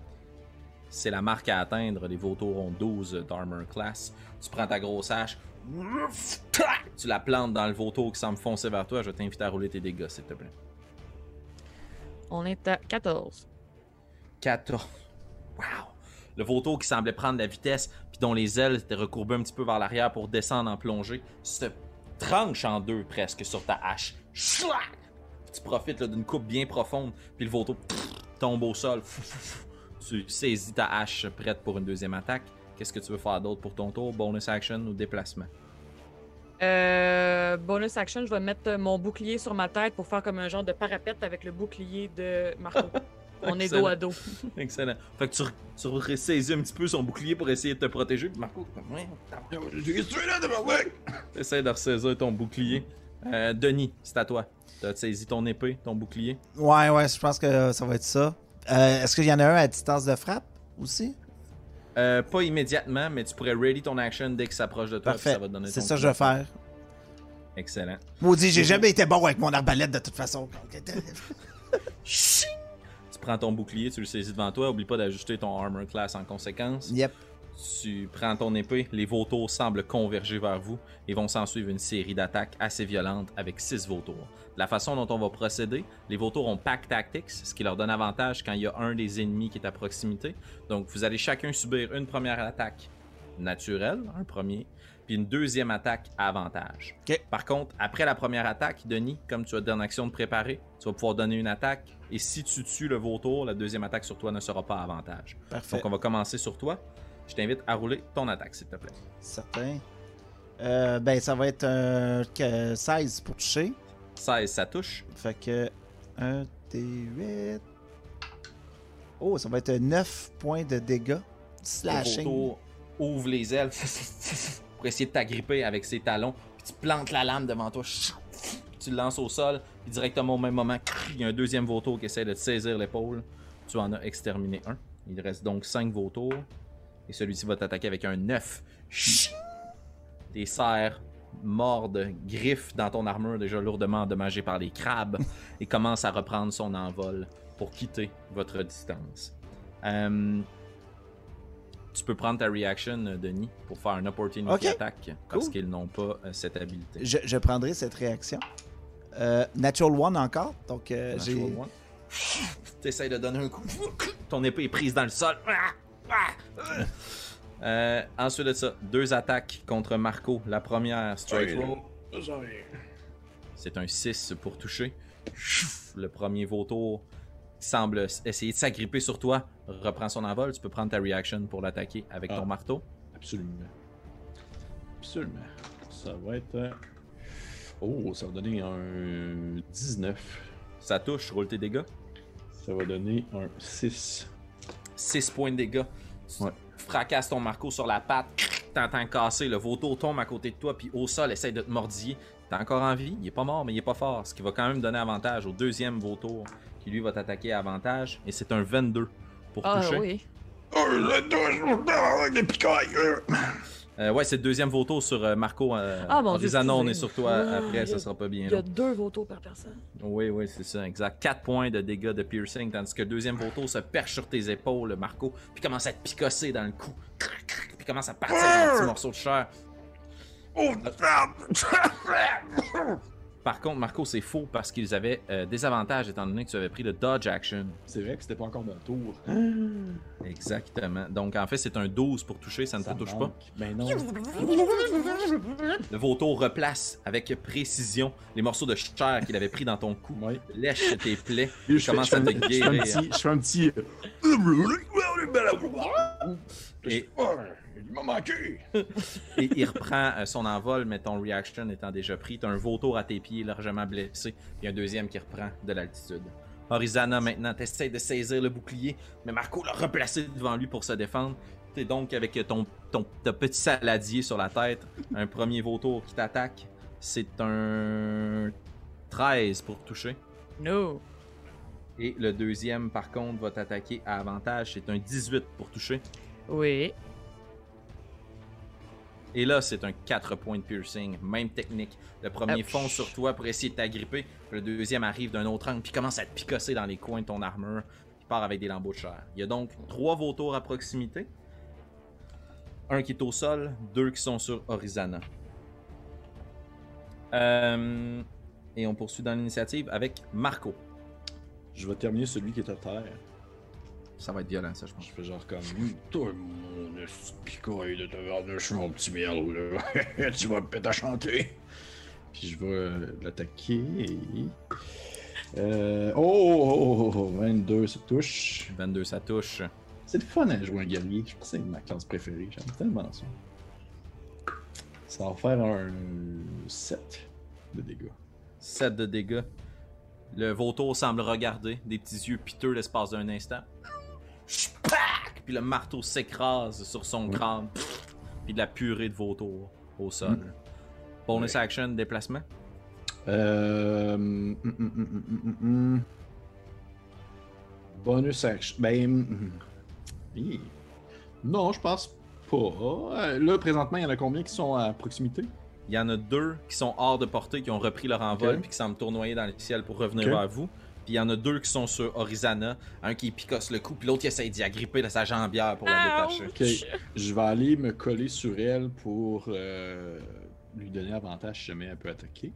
C'est la marque à atteindre. Les vautours ont 12 d'armor class. Tu prends ta grosse hache. Tu la plantes dans le vautour qui semble foncer vers toi. Je vais t'inviter à rouler tes dégâts, s'il te plaît. On est à 14. 14. Wow! Le vautour qui semblait prendre la vitesse, puis dont les ailes étaient recourbées un petit peu vers l'arrière pour descendre en plongée, se tranche en deux presque sur ta hache. Schlac! Tu profites là, d'une coupe bien profonde, puis le vautour tombe au sol. Tu saisis ta hache prête pour une deuxième attaque. Qu'est-ce que tu veux faire d'autre pour ton tour? Bonus action ou déplacement? Euh, bonus action, je vais mettre mon bouclier sur ma tête pour faire comme un genre de parapète avec le bouclier de Marco. On est dos à dos. Excellent. Fait que tu, tu ressaisis un petit peu son bouclier pour essayer de te protéger. Puis Marco, tu là, tabarnak? Essaye de ressaisir ton bouclier. Euh, Denis, c'est à toi. T'as saisi ton épée, ton bouclier? Ouais, ouais, je pense que ça va être ça. Euh, Est-ce qu'il y en a un à distance de frappe aussi? Euh, pas immédiatement, mais tu pourrais ready ton action dès que ça approche de toi. Parfait. Ça va te donner C'est ça que je vais faire. Excellent. Maudit, j'ai jamais été bon avec mon arbalète de toute façon. Tu prends ton bouclier, tu le saisis devant toi. Oublie pas d'ajuster ton armor class en conséquence. yep. Tu prends ton épée, les vautours semblent converger vers vous et vont s'en suivre une série d'attaques assez violentes avec 6 vautours. La façon dont on va procéder, les vautours ont Pack Tactics, ce qui leur donne avantage quand il y a un des ennemis qui est à proximité. Donc vous allez chacun subir une première attaque naturelle, un premier, puis une deuxième attaque à avantage. Par contre, après la première attaque, Denis, comme tu as donné action de préparer, tu vas pouvoir donner une attaque et si tu tues le vautour, la deuxième attaque sur toi ne sera pas à avantage. Parfait. Donc on va commencer sur toi. Je t'invite à rouler ton attaque, s'il te plaît. Certain. Euh, ben, ça va être un que 16 pour toucher. 16, ça touche. Fait que 1 D8. Oh, ça va être 9 points de dégâts. Le Slashing. vautour ouvre les ailes pour essayer de t'agripper avec ses talons. Puis tu plantes la lame devant toi. Tu le lances au sol. Puis directement au même moment, il y a un deuxième vautour qui essaie de te saisir l'épaule. Tu en as exterminé un. Il reste donc 5 vautours. Et celui-ci va t'attaquer avec un 9. Des serres mordent, griffent dans ton armure déjà lourdement endommagée par les crabes et commence à reprendre son envol pour quitter votre distance. Euh, tu peux prendre ta reaction, euh, Denis, pour faire un opportunity Ok. attack parce Cool. qu'ils n'ont pas euh, cette habilité. Je, je prendrai cette réaction. Euh, Natural One encore. Donc, j'ai. Natural one. T'essayes de donner un coup. Ton épée est prise dans le sol. Euh, ensuite de ça, deux attaques contre Marco. La première, Ouais, roll. C'est un 6 pour toucher. Le premier vautour semble essayer de s'agripper sur toi. Reprend son envol. Tu peux prendre ta reaction pour l'attaquer avec Ah. ton marteau. Absolument. Absolument. Ça va être. Oh, ça va donner un 19. Ça touche, roule tes dégâts. Ça va donner un 6. 6 points de dégâts. Tu Ouais. fracasses ton marco sur la patte. T'entends casser. Le vautour tombe à côté de toi. Puis au sol, essaie de te mordiller. T'es encore en vie. Il est pas mort, mais il est pas fort. Ce qui va quand même donner avantage au deuxième vautour. Qui lui va t'attaquer à avantage. Et c'est un 22 pour Ah toucher. oui. Oh, des picailles. Euh, ouais, c'est le deuxième vautour sur euh, Marco. Euh, Ah, mon Dieu, Horizon, on est sur toi Ah, après, ça sera pas bien Il y a deux vautours par personne. Oui, oui, c'est ça, exact. 4 points de dégâts de piercing, tandis que le deuxième vautour se perche sur tes épaules, Marco, puis commence à te picosser dans le cou. Puis commence à partir en petits morceaux de chair. Oh, Par contre, Marco, c'est faux parce qu'ils avaient euh, des avantages étant donné que tu avais pris le dodge action. C'est vrai que c'était pas encore mon tour. Exactement. Donc, en fait, c'est un 12 pour toucher, ça ne te touche pas. Ben non. Le vautour replace avec précision les morceaux de chair qu'il avait pris dans ton cou. Lèche tes plaies. Je commence à te un- je fais un guérir. petit. Je fais un petit. Et- il m'a manqué. Et il reprend euh, son envol, mais ton reaction étant déjà pris. T'as un vautour à tes pieds, largement blessé. Puis un deuxième qui reprend de l'altitude. Horizana, maintenant, t'essayes de saisir le bouclier, mais Marco l'a replacé devant lui pour se défendre. T'es donc avec ton, ton, ton petit saladier sur la tête. Un premier vautour qui t'attaque. C'est un 13 pour toucher. No. Et le deuxième, par contre, va t'attaquer à avantage. C'est un 18 pour toucher. Oui. Et là, c'est un 4 points de piercing. Même technique. Le premier Ouch. fonce sur toi pour essayer de t'agripper. puis Le deuxième arrive d'un autre angle, puis commence à te picosser dans les coins de ton armure. Il part avec des lambeaux de chair. Il y a donc trois vautours à proximité. Un qui est au sol, deux qui sont sur Horizana. Euh, et on poursuit dans l'initiative avec Marco. Je vais terminer celui qui est à terre. Ça va être violent, ça, je pense. Je fais genre comme. Toi, mon esti de tabarnouche, mon petit miel, là. tu vas me péter à chanter. Puis je vais l'attaquer. Euh, oh, oh, oh, oh, 22, ça touche. 22, ça touche. C'est le fun à jouer un guerrier. Je pense que c'est ma classe préférée. J'aime tellement ça. Ça va faire un 7 de dégâts. 7 de dégâts. Le vautour semble regarder, des petits yeux piteux l'espace d'un instant. Puis le marteau s'écrase sur son crâne. Puis de la purée de vautour au sol. Bonus Ouais. action, déplacement? Euh... hum, hum. Bonus action. Ben. Hi. Non, je pense pas. Euh, Là, présentement, il y en a combien qui sont à proximité? Il y en a deux qui sont hors de portée, qui ont repris leur envol, Ok. puis qui semblent tournoyer dans le ciel pour revenir vers vous. Puis il y en a deux qui sont sur Orizana, un qui picosse le cou, puis l'autre qui essaie d'y agripper de sa jambière pour la détacher. Ok. Je vais aller me coller sur elle pour euh, lui donner avantage si jamais elle peut attaquer.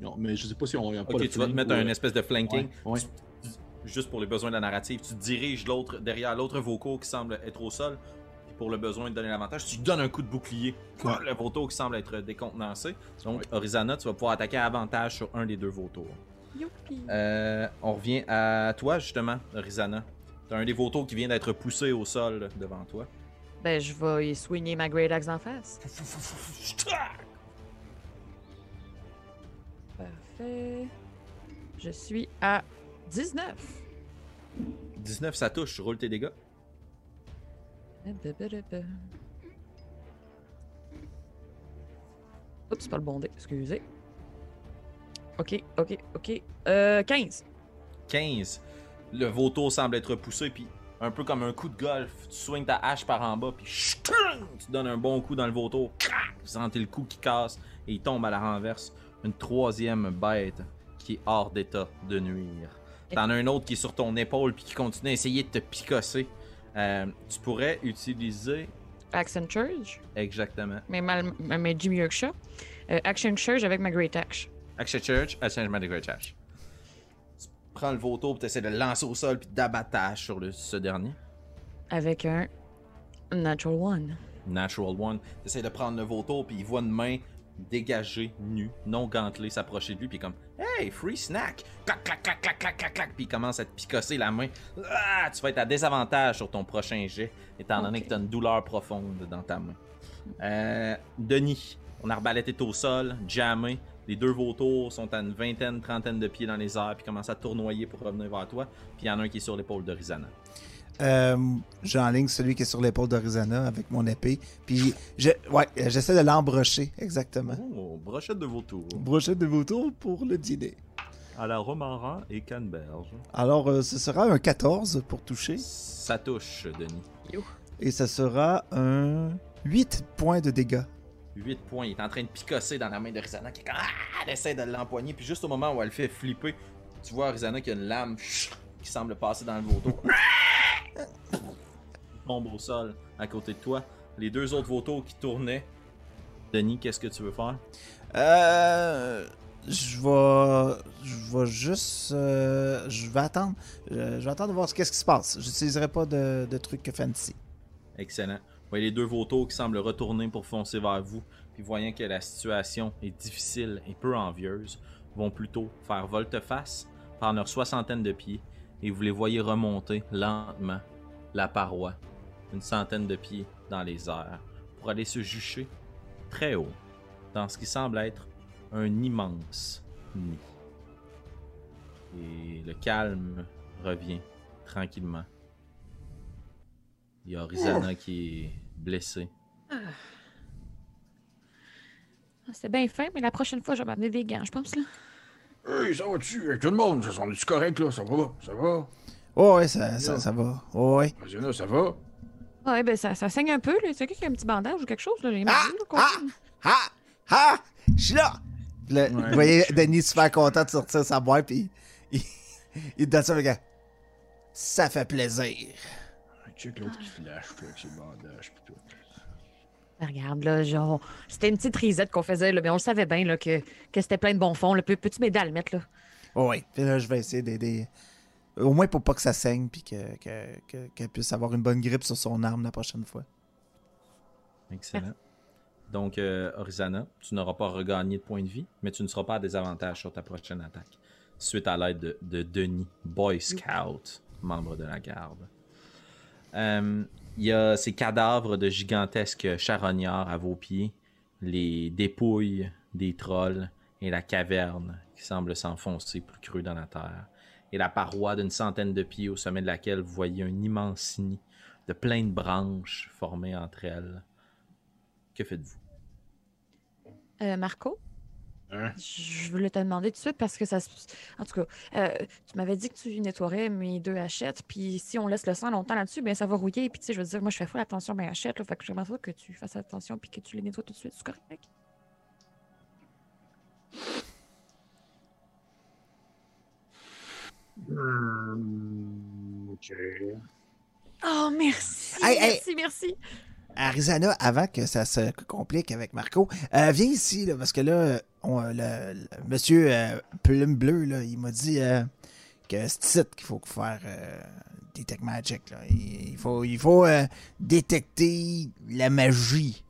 Non, mais je sais pas si on y a pas Ok, tu vas te mettre ou, un euh, espèce de flanking. Ouais, ouais. Tu- tu- Juste pour les besoins de la narrative, tu diriges l'autre derrière l'autre Voco qui semble être au sol. Puis pour le besoin de donner l'avantage, tu lui donnes un coup de bouclier. Ouais. Le Voto qui semble être décontenancé. Donc, Ouais. Orizana, tu vas pouvoir attaquer à avantage sur un des deux Votos. Youpi. Euh, on revient à toi, justement, Orizana. T'as un des Votos qui vient d'être poussé au sol devant toi. Ben, je vais y swinger ma Great Axe en face. Parfait. Je suis à 19. 19, ça touche. Roule tes dégâts. Oups, c'est pas le bon dé, excusez. Ok, ok, ok. Euh, 15. 15. Le vautour semble être poussé, puis un peu comme un coup de golf, tu swings ta hache par en bas, puis tu donnes un bon coup dans le vautour. Vous sentez le coup qui casse et il tombe à la renverse. Une troisième bête qui est hors d'état de nuire. T'en as un autre qui est sur ton épaule puis qui continue à essayer de te picosser. Euh, tu pourrais utiliser Action Charge. exactement Mais, mal, mais du mieux que ça. Euh, action Charge avec ma Great Axe. Action Church, Changement de Great Church. Tu prends le vautour, tu essaies de le lancer au sol puis d'abattage sur le, ce dernier. Avec un Natural One. Natural One. Tu essaies de prendre le vautour puis il voit une main dégagée, nue, non gantelée s'approcher de lui puis comme Hey, free snack! Clac, clac, clac, clac, clac, clac, clac, puis il commence à te picosser la main. Ah, tu vas être à désavantage sur ton prochain jet, étant donné Ok. que tu as une douleur profonde dans ta main. Euh, Denis, ton arbalète est au sol, jammé. Les deux vautours sont à une vingtaine, trentaine de pieds dans les airs, puis commencent à tournoyer pour revenir vers toi. Puis il y en a un qui est sur l'épaule de Rizana. Euh, J'enligne celui qui est sur l'épaule d'Arizona avec mon épée. Puis, je, ouais, euh, j'essaie de l'embrocher, exactement. Oh, brochette de vautour. Brochette de vautour pour le dîner. À la romarin et canneberge. Alors, euh, ce sera un 14 pour toucher. Ça touche, Denis. Et ce sera un 8 points de dégâts. 8 points. Il est en train de picosser dans la main de Rizana qui est comme, ah, elle essaie de l'empoigner. Puis juste au moment où elle fait flipper, tu vois Rizana qui a une lame qui semble passer dans le vautour. Il tombe au sol à côté de toi. Les deux autres vautours qui tournaient. Denis, qu'est-ce que tu veux faire? Euh. Je vais. Je vais juste. euh, je vais attendre. euh, je vais attendre de voir ce qu'est-ce qui se passe. J'utiliserai pas de, de trucs fancy. Excellent. Voyez les deux vautours qui semblent retourner pour foncer vers vous, puis voyant que la situation est difficile et peu envieuse, vont plutôt faire volte-face, prendre leur soixantaine de pieds, et vous les voyez remonter lentement la paroi, une centaine de pieds dans les airs, pour aller se jucher très haut, dans ce qui semble être un immense nid. Et le calme revient tranquillement. Il y a Rizana qui blessée. Ah, C'était bien fin, mais la prochaine fois, je vais m'amener des gants, je pense. Là. Hey, ça va-tu? Avec tout le monde, ça, on est-tu correct, là? Ça va? Ça va? Oh, ouais, ça, ça, ça va. Oh, ouais. Vas-y, ça va? Ouais, ben ça, ça saigne un peu. là. C'est quelqu'un qui a un petit bandage ou quelque chose? Là? J'ai mal, Ah! Ah! Ah! Ah! Je suis là, Vous voyez Denis super content de sortir sa boîte, puis il, il donne ça avec un. Ça fait plaisir. Check l'autre qui flash, puis avec ses bandages, puis tout. Regarde, là, genre, c'était une petite risette qu'on faisait, là, mais on le savait bien là, que, que c'était plein de bons fonds. Là. Peux- Peux-tu m'aider à le mettre, là? Oh, ouais. Puis là, je vais essayer d'aider. Au moins pour pas que ça saigne, puis que- que- que- qu'elle puisse avoir une bonne grippe sur son arme la prochaine fois. Excellent. Donc, euh, Orizana, tu n'auras pas regagné de points de vie, mais tu ne seras pas à désavantage sur ta prochaine attaque. Suite à l'aide de, de Denis, Boy Scout, membre de la garde. Euh, Il y a ces cadavres de gigantesques charognards à vos pieds, les dépouilles des trolls et la caverne qui semble s'enfoncer plus creux dans la terre. Et la paroi d'une centaine de pieds au sommet de laquelle vous voyez un immense nid de plein de branches formées entre elles. Que faites-vous? Euh, Marco? Hein? Je voulais te demander tout de suite parce que ça se. En tout cas, euh, tu m'avais dit que tu nettoierais mes deux hachettes, puis si on laisse le sang longtemps là-dessus, ben ça va rouiller. Puis tu sais, je veux dire, moi je fais full attention à mes hachettes, là, fait que j'aimerais ça que tu fasses attention puis que tu les nettoies tout de suite. C'est correct? Hmm, ok. Oh, merci! Hey, hey. merci, merci! Arizona, avant que ça se complique avec Marco, euh, viens ici, là, parce que là, on- le, le monsieur euh, Plume Bleu, là, il m'a dit euh, que c'est ici qu'il faut faire euh, Detect Magic. Là. Il, il faut, il faut détecter la magie.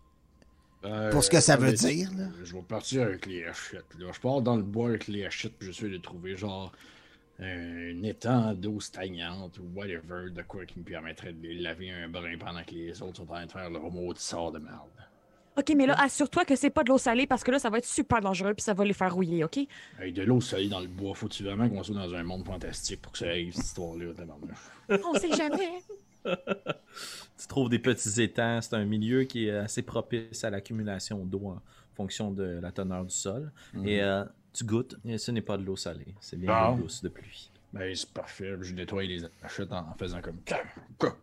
Pour ce que ça veut dire, là. Je vais partir avec les hachettes. Je pars dans le bois avec les hachettes, puis j'essaie de trouver genre un étang d'eau stagnante ou whatever, de quoi qui me permettrait de les laver un brin pendant que les autres sont en train de faire leur maudit sort de merde. Ok, mais là, assure-toi que c'est pas de l'eau salée parce que là, ça va être super dangereux puis ça va les faire rouiller, ok? Avec de l'eau salée dans le bois, faut-tu vraiment qu'on soit dans un monde fantastique pour que ça arrive, cette histoire-là? On sait jamais. Tu trouves des petits étangs. C'est un milieu qui est assez propice à l'accumulation d'eau en fonction de la teneur du sol. Et euh, tu goûtes, et ce n'est pas de l'eau salée. C'est bien Ah. de l'eau douce de pluie. Ben, c'est parfait. Je nettoie les hachettes en faisant comme.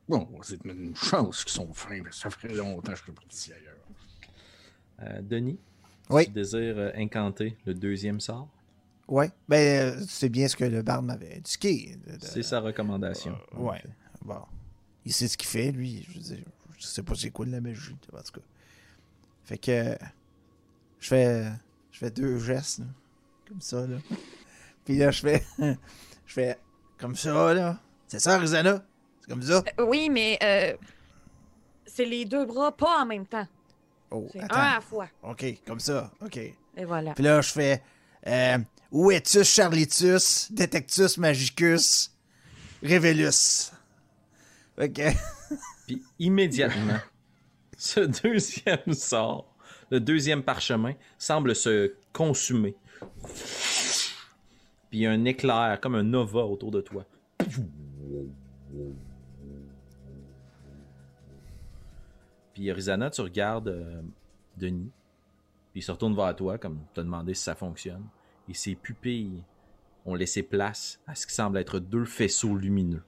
Bon, c'est une chance qu'ils sont fins, ça ferait longtemps que je serais parti ailleurs. Euh, Denis, Oui. tu désires euh, incanter le deuxième sort? Ouais. Ben, euh, c'est bien ce que le barde m'avait indiqué. de- C'est sa recommandation. Ouais. Bon. Il sait ce qu'il fait, lui. Je veux dire, je sais pas c'est quoi de la magie, en tout cas. Fait que. Je fais. Je fais deux gestes, là, Comme ça, là. Puis là, je fais. je fais. Comme ça, là. C'est ça, Arizona? C'est comme ça? Euh, oui, mais euh, c'est les deux bras pas en même temps. Oh, C'est un à la fois. Ok, comme ça. Ok. Et voilà. Puis là, je fais. Euh, Ouetus Charlitus, Detectus Magicus, Revelus. Ok. Puis immédiatement, ce deuxième sort, le deuxième parchemin, semble se consumer. Puis un éclair, comme un nova autour de toi. Puis Rizana, tu regardes euh, Denis. Puis il se retourne vers toi, comme te demander si ça fonctionne. Et ses pupilles ont laissé place à ce qui semble être deux faisceaux lumineux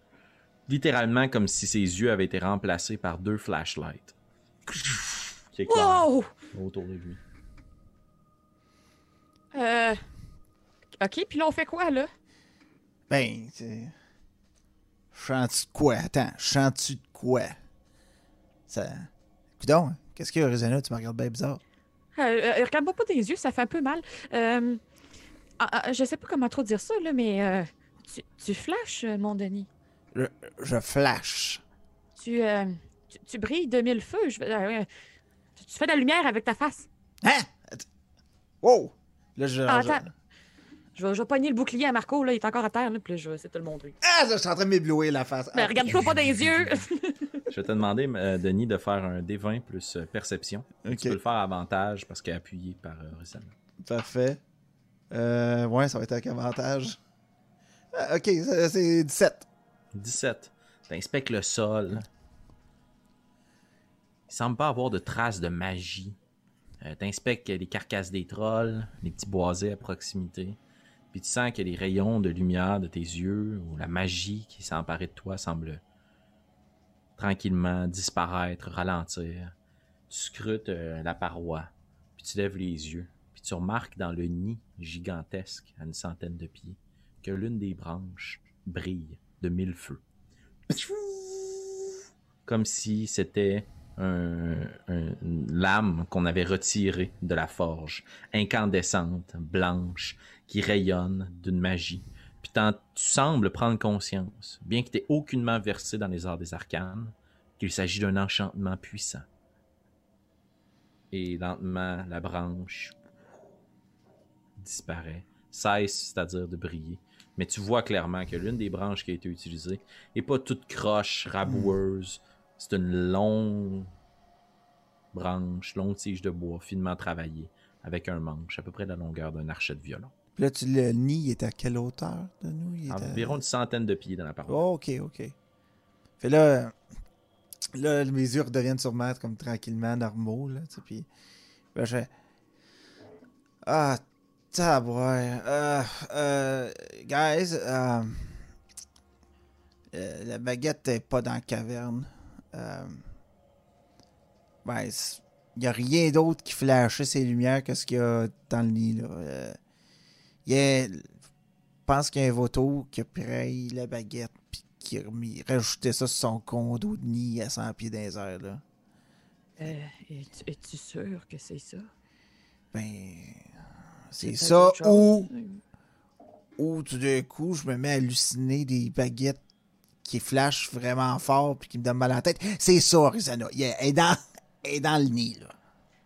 littéralement comme si ses yeux avaient été remplacés par deux flashlights. Qui Wow! autour de lui. Euh... Ok, puis là, on fait quoi, là? Ben, c'est. Chantes-tu de quoi? Attends, chantes-tu de quoi? Ça. Coudon, qu'est-ce qu'il y a, Arizona? Tu me regardes bien bizarre. Euh, euh, Regarde-moi pas des yeux, ça fait un peu mal. Euh... ah, ah, je sais pas comment trop dire ça, là, mais euh, tu, tu flashes, mon Denis. Je, je flash. Tu, tu, tu brilles de mille feux. Je, tu, fais de la lumière avec ta face. Hein? Wow! Là, je. Ah, je- attends. Je vais, je vais pogner le bouclier à Marco, là, il est encore à terre, là, puis là, je vais essayer de te le montrer. Ah, je suis en train de m'éblouir la face. Ben, Ah, regarde-toi pas dans les yeux! Je vais te demander, euh, Denis, de faire un D20 plus euh, perception. Tu peux le faire à avantage parce qu'il est appuyé par euh. Parfait. Euh, ouais, ça va être avec avantage. Ah, ok, c'est 17. 17. T'inspectes le sol. Il semble pas avoir de traces de magie. Euh, T'inspectes les carcasses des trolls, les petits boisés à proximité. Puis tu sens que les rayons de lumière de tes yeux ou la magie qui s'est de toi semble tranquillement disparaître, ralentir. Tu scrutes euh, la paroi, puis tu lèves les yeux, puis tu remarques dans le nid gigantesque à une centaine de pieds que l'une des branches brille de mille feux. Comme si c'était un- qu'on avait retirée de la forge, incandescente, blanche, qui rayonne d'une magie. Puis tu sembles prendre conscience, bien que tu aucunement versé dans les arts des arcanes, qu'il s'agit d'un enchantement puissant. Et lentement, la branche disparaît, cesse, c'est-à-dire de briller. Mais tu vois clairement que l'une des branches qui a été utilisée n'est pas toute croche, raboueuse. C'est une longue branche, longue tige de bois, finement travaillée, avec un manche, à peu près la longueur d'un archet de violon. Puis là, tu, le nid il est à quelle hauteur de nous? Il est à- Environ une centaine de pieds dans la paroi. Oh, ok, ok. Fait là, là, mes yeux redeviennent sur maître comme tranquillement normaux, là, tu sais, puis ben, je Ah, Tabouin. Euh, euh, guys, euh, euh, la baguette est pas dans la caverne. Euh, ben, il n'y a rien d'autre qui flashait ces lumières que ce qu'il y a dans le nid. Là. Euh, il y a, je pense qu'il y a un vautour qui a pris la baguette puis qui a remis, rajouté ça sur son condo de nid à 100 pieds dans les airs, Là. Euh, es-tu, es-tu sûr que c'est ça? Ben, c'est ça ou ou tout d'un coup, je me mets à halluciner des baguettes qui flashent vraiment fort puis qui me donnent mal à la tête. C'est ça, Arizona. Il est- elle est dans, elle est dans le nid, là.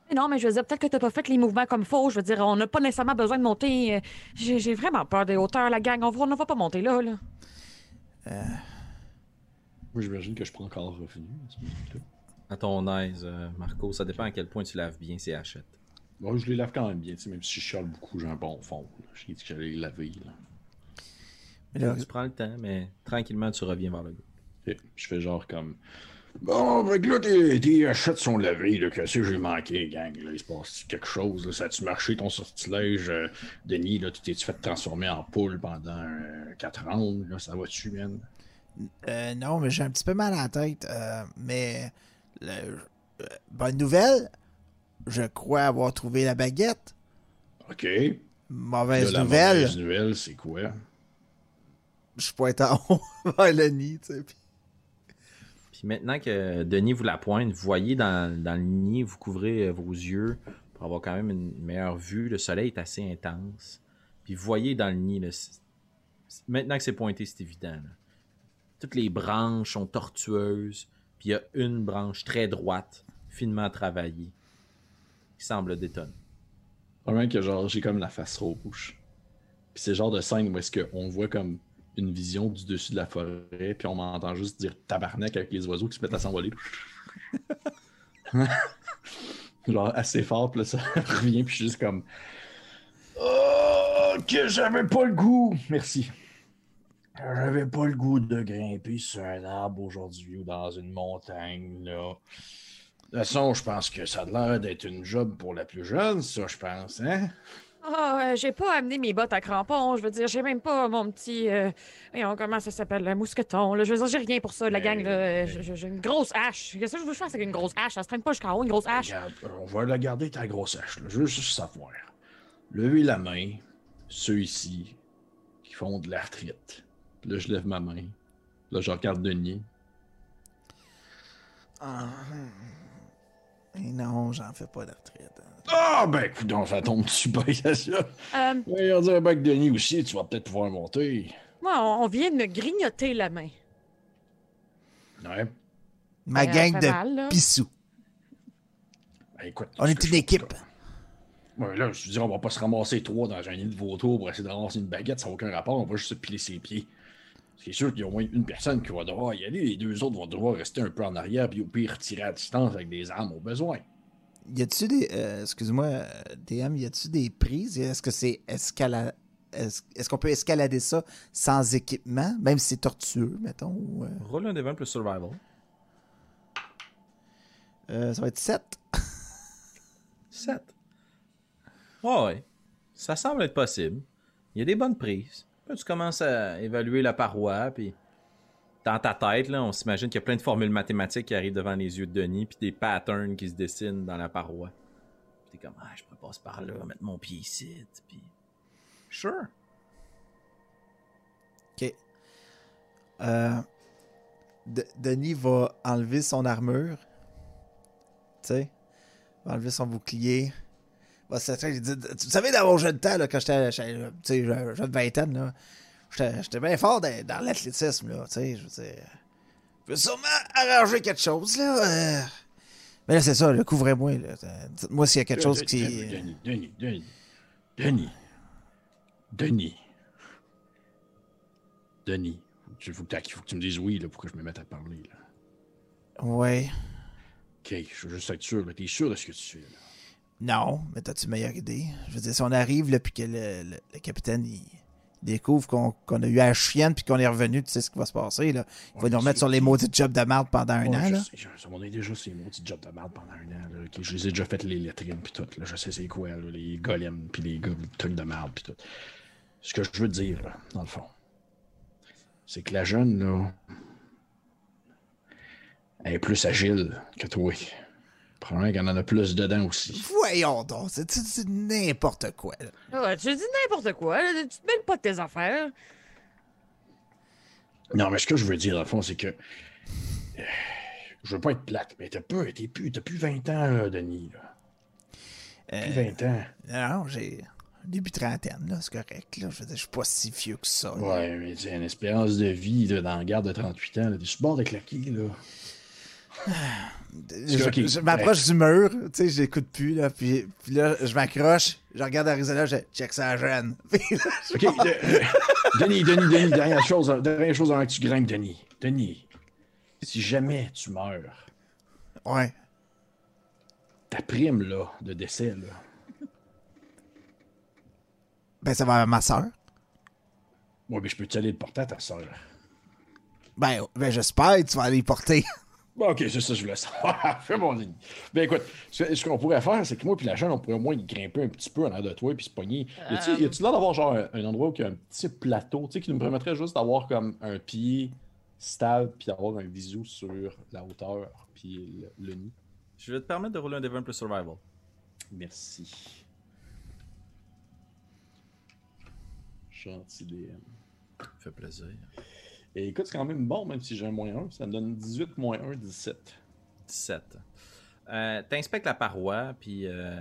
Mais Non, mais je veux dire, peut-être que t'as pas fait les mouvements comme faut. Je veux dire, on n'a pas nécessairement besoin de monter. euh, J'ai, j'ai vraiment peur des hauteurs, la gang. On va, on ne va pas monter là, là. Moi, j'imagine que je prends encore revenu. à ton aise, euh, Marco, ça dépend à quel point tu laves bien ces hachettes. Bon, je les lave quand même bien, tu sais, même si je chiale beaucoup, j'ai un bon fond. Je dit que j'allais les laver. Là. Mais là, Tu prends le temps, mais tranquillement, tu reviens vers le gars. Et je fais genre comme. Bon, fait que là, tes, tes hachettes sont lavées, là. Qu'est-ce que j'ai manqué, gang? Là, il se passe quelque chose, là? Ça a-tu marché ton sortilège, euh, Denis? Là, tu t'es-tu fait transformer en poule pendant 4 ans? Là, ça va-tu, man? euh, non, mais j'ai un petit peu mal à la tête. euh, mais le- euh, bonne nouvelle, je crois avoir trouvé la baguette. OK. Là, Mauvaise la nouvelle, mauvaise nouvelle, c'est quoi? Je pointe en haut vers le nid, tu sais. puis- Puis maintenant que Denis vous la pointe, vous voyez dans, dans le nid, vous couvrez euh, vos yeux pour avoir quand même une meilleure vue. Le soleil est assez intense. Puis vous voyez dans le nid, là, maintenant que c'est pointé, c'est évident. là. Toutes les branches sont tortueuses. Puis il y a une branche très droite, finement travaillée, qui semble détonner. Probablement que genre, j'ai comme la face rouge. Puis c'est le genre de scène où est-ce qu'on voit comme une vision du dessus de la forêt, puis on m'entend juste dire tabarnak avec les oiseaux qui se mettent à s'envoler. genre assez fort, puis là ça revient, puis je suis juste comme. Oh, que j'avais pas le goût! Merci. J'avais pas le goût de grimper sur un arbre aujourd'hui ou dans une montagne, là. De toute façon, je pense que ça a l'air d'être une job pour la plus jeune, ça, je pense, hein? Ah, euh, j'ai pas amené mes bottes à crampons. Je veux dire, j'ai même pas mon petit. Euh... voyons, comment ça s'appelle? Le mousqueton. Là. Je veux dire, j'ai rien pour ça, la gang. Là. Euh, J'ai j'ai une grosse hache. Qu'est-ce que je veux faire avec une grosse hache? Ça se traîne pas jusqu'en haut, une grosse hache? Regarde, euh, on va la garder ta grosse hache. Là. Je veux juste savoir. Levez la main, ceux ici qui font de l'arthrite. Puis Là, je lève ma main. Là, je regarde Denis. Ah, Et non, j'en fais pas de retraite. hein. Ah, ben, écoute, donc, ça tombe super, ça. Euh, Ouais, on dirait bien que Denis aussi, tu vas peut-être pouvoir monter. moi, on on vient de me grignoter la main. Ouais. Ma Ben, gang de mal, pissous. Ben, écoute, On est une équipe. Ouais, là, je veux dire, on va pas se ramasser trois dans un nid de vautour pour essayer de ramasser une baguette, ça n'a aucun rapport, on va juste se piler ses pieds. C'est sûr qu'il y a au moins une personne qui va devoir y aller, les deux autres vont devoir rester un peu en arrière, puis au pire tirer à distance avec des armes au besoin. Y a-tu des. euh, Excuse-moi, DM, y a-tu des prises? Est-ce que c'est escalade. Est-ce qu'on peut escalader ça sans équipement, même si c'est tortueux, mettons ou, euh, Roule un des 20 plus survival. euh, Ça va être 7. 7. Ouais, ouais. Ça semble être possible. Il y a des bonnes prises. Là, tu commences à évaluer la paroi, puis dans ta tête, là, on s'imagine qu'il y a plein de formules mathématiques qui arrivent devant les yeux de Denis, puis des patterns qui se dessinent dans la paroi. T'es comme, ah, je peux passer par là, mettre mon pied ici, puis... Sure. Ok. Euh, De- Denis va enlever son armure. Tu sais, va enlever son bouclier. Tu dans mon jeune temps, là, quand j'étais tu sais, jeune vingtaine, là, j'étais bien fort dans, dans l'athlétisme. Là, tu sais, je veux dire, je peux sûrement arranger quelque chose. Là, euh. Mais là, c'est ça, là, couvrez-moi. là. Dites-moi s'il y a quelque chose qui. Denis, Denis, Denis, Denis, Denis, Denis, il faut, que t'as- faut que tu me dises oui là, pour que je me mette à parler. Là. Ouais. Ok, je veux juste être sûr, là. t'es sûr de ce que tu suis là? Non, mais t'as-tu une meilleure idée? Je veux dire, si on arrive, là, puis que le, le- le capitaine, il découvre qu'on a eu à la chienne puis qu'on est revenu, tu sais ce qui va se passer. Là. Il va nous remettre sur les maudits jobs de merde pendant un an. je Là. sais, je- m'en est déjà ces maudits jobs de merde pendant un an. Là, je les ai déjà fait les lettrines puis tout. Là, je sais c'est quoi, les golems puis les les trucs de merde puis tout. Ce que je veux dire, là, dans le fond, c'est que la jeune, là, elle est plus agile que toi. Probablement qu'elle en a plus dedans aussi. Voyons donc, c'est c'est- c'est n'importe quoi. là. Ouais, tu dis n'importe quoi. là, Tu te mêles pas de tes affaires. Non, mais ce que je veux dire, dans le fond, c'est que. euh, Je veux pas être plate, mais t'as peu, t'es plus, t'as plus 20 ans, là, Denis. Là. Plus Euh, 20 ans. non, j'ai début trentaine, là, c'est correct. Là. Je veux dire, je suis pas si vieux que ça. là. Ouais, mais c'est une espérance de vie là, dans la garde de 38 ans. là. T'es sur bord de claquer, là. Je, m'approche du mur, tu sais, j'écoute plus, là, puis, puis là, je m'accroche, je regarde Arizona, je check ça jeune. Puis là, je- OK, de- euh, Denis, Denis, Denis, dernière chose, dernière chose avant que tu grimpes, Denis. Denis, si jamais tu meurs, ouais. ta prime, là, de décès, là. Ben, ça va à ma soeur. Ouais, mais je peux-tu aller le porter à ta soeur? Ben, ben j'espère que tu vas aller y porter. Bon, ok, c'est ça que je voulais savoir. Fais mon Denis. Ben écoute, ce, ce qu'on pourrait faire, c'est que moi puis la chaîne, on pourrait au moins grimper un petit peu en l'air de toi puis se pogner. Y a-tu y a-tu l'air d'avoir genre un, un endroit où il y a un petit plateau, tu sais, qui nous permettrait juste d'avoir comme un pied stable puis d'avoir un visu sur la hauteur puis le, le nid? Je vais te permettre de rouler un Devon plus Survival. Merci. Gentil DM. Ça fait plaisir. Et écoute, c'est quand même bon, même si j'ai un moins 1. Ça me donne 18 moins 1, 17. 17. Euh, T'inspectes la paroi, puis euh,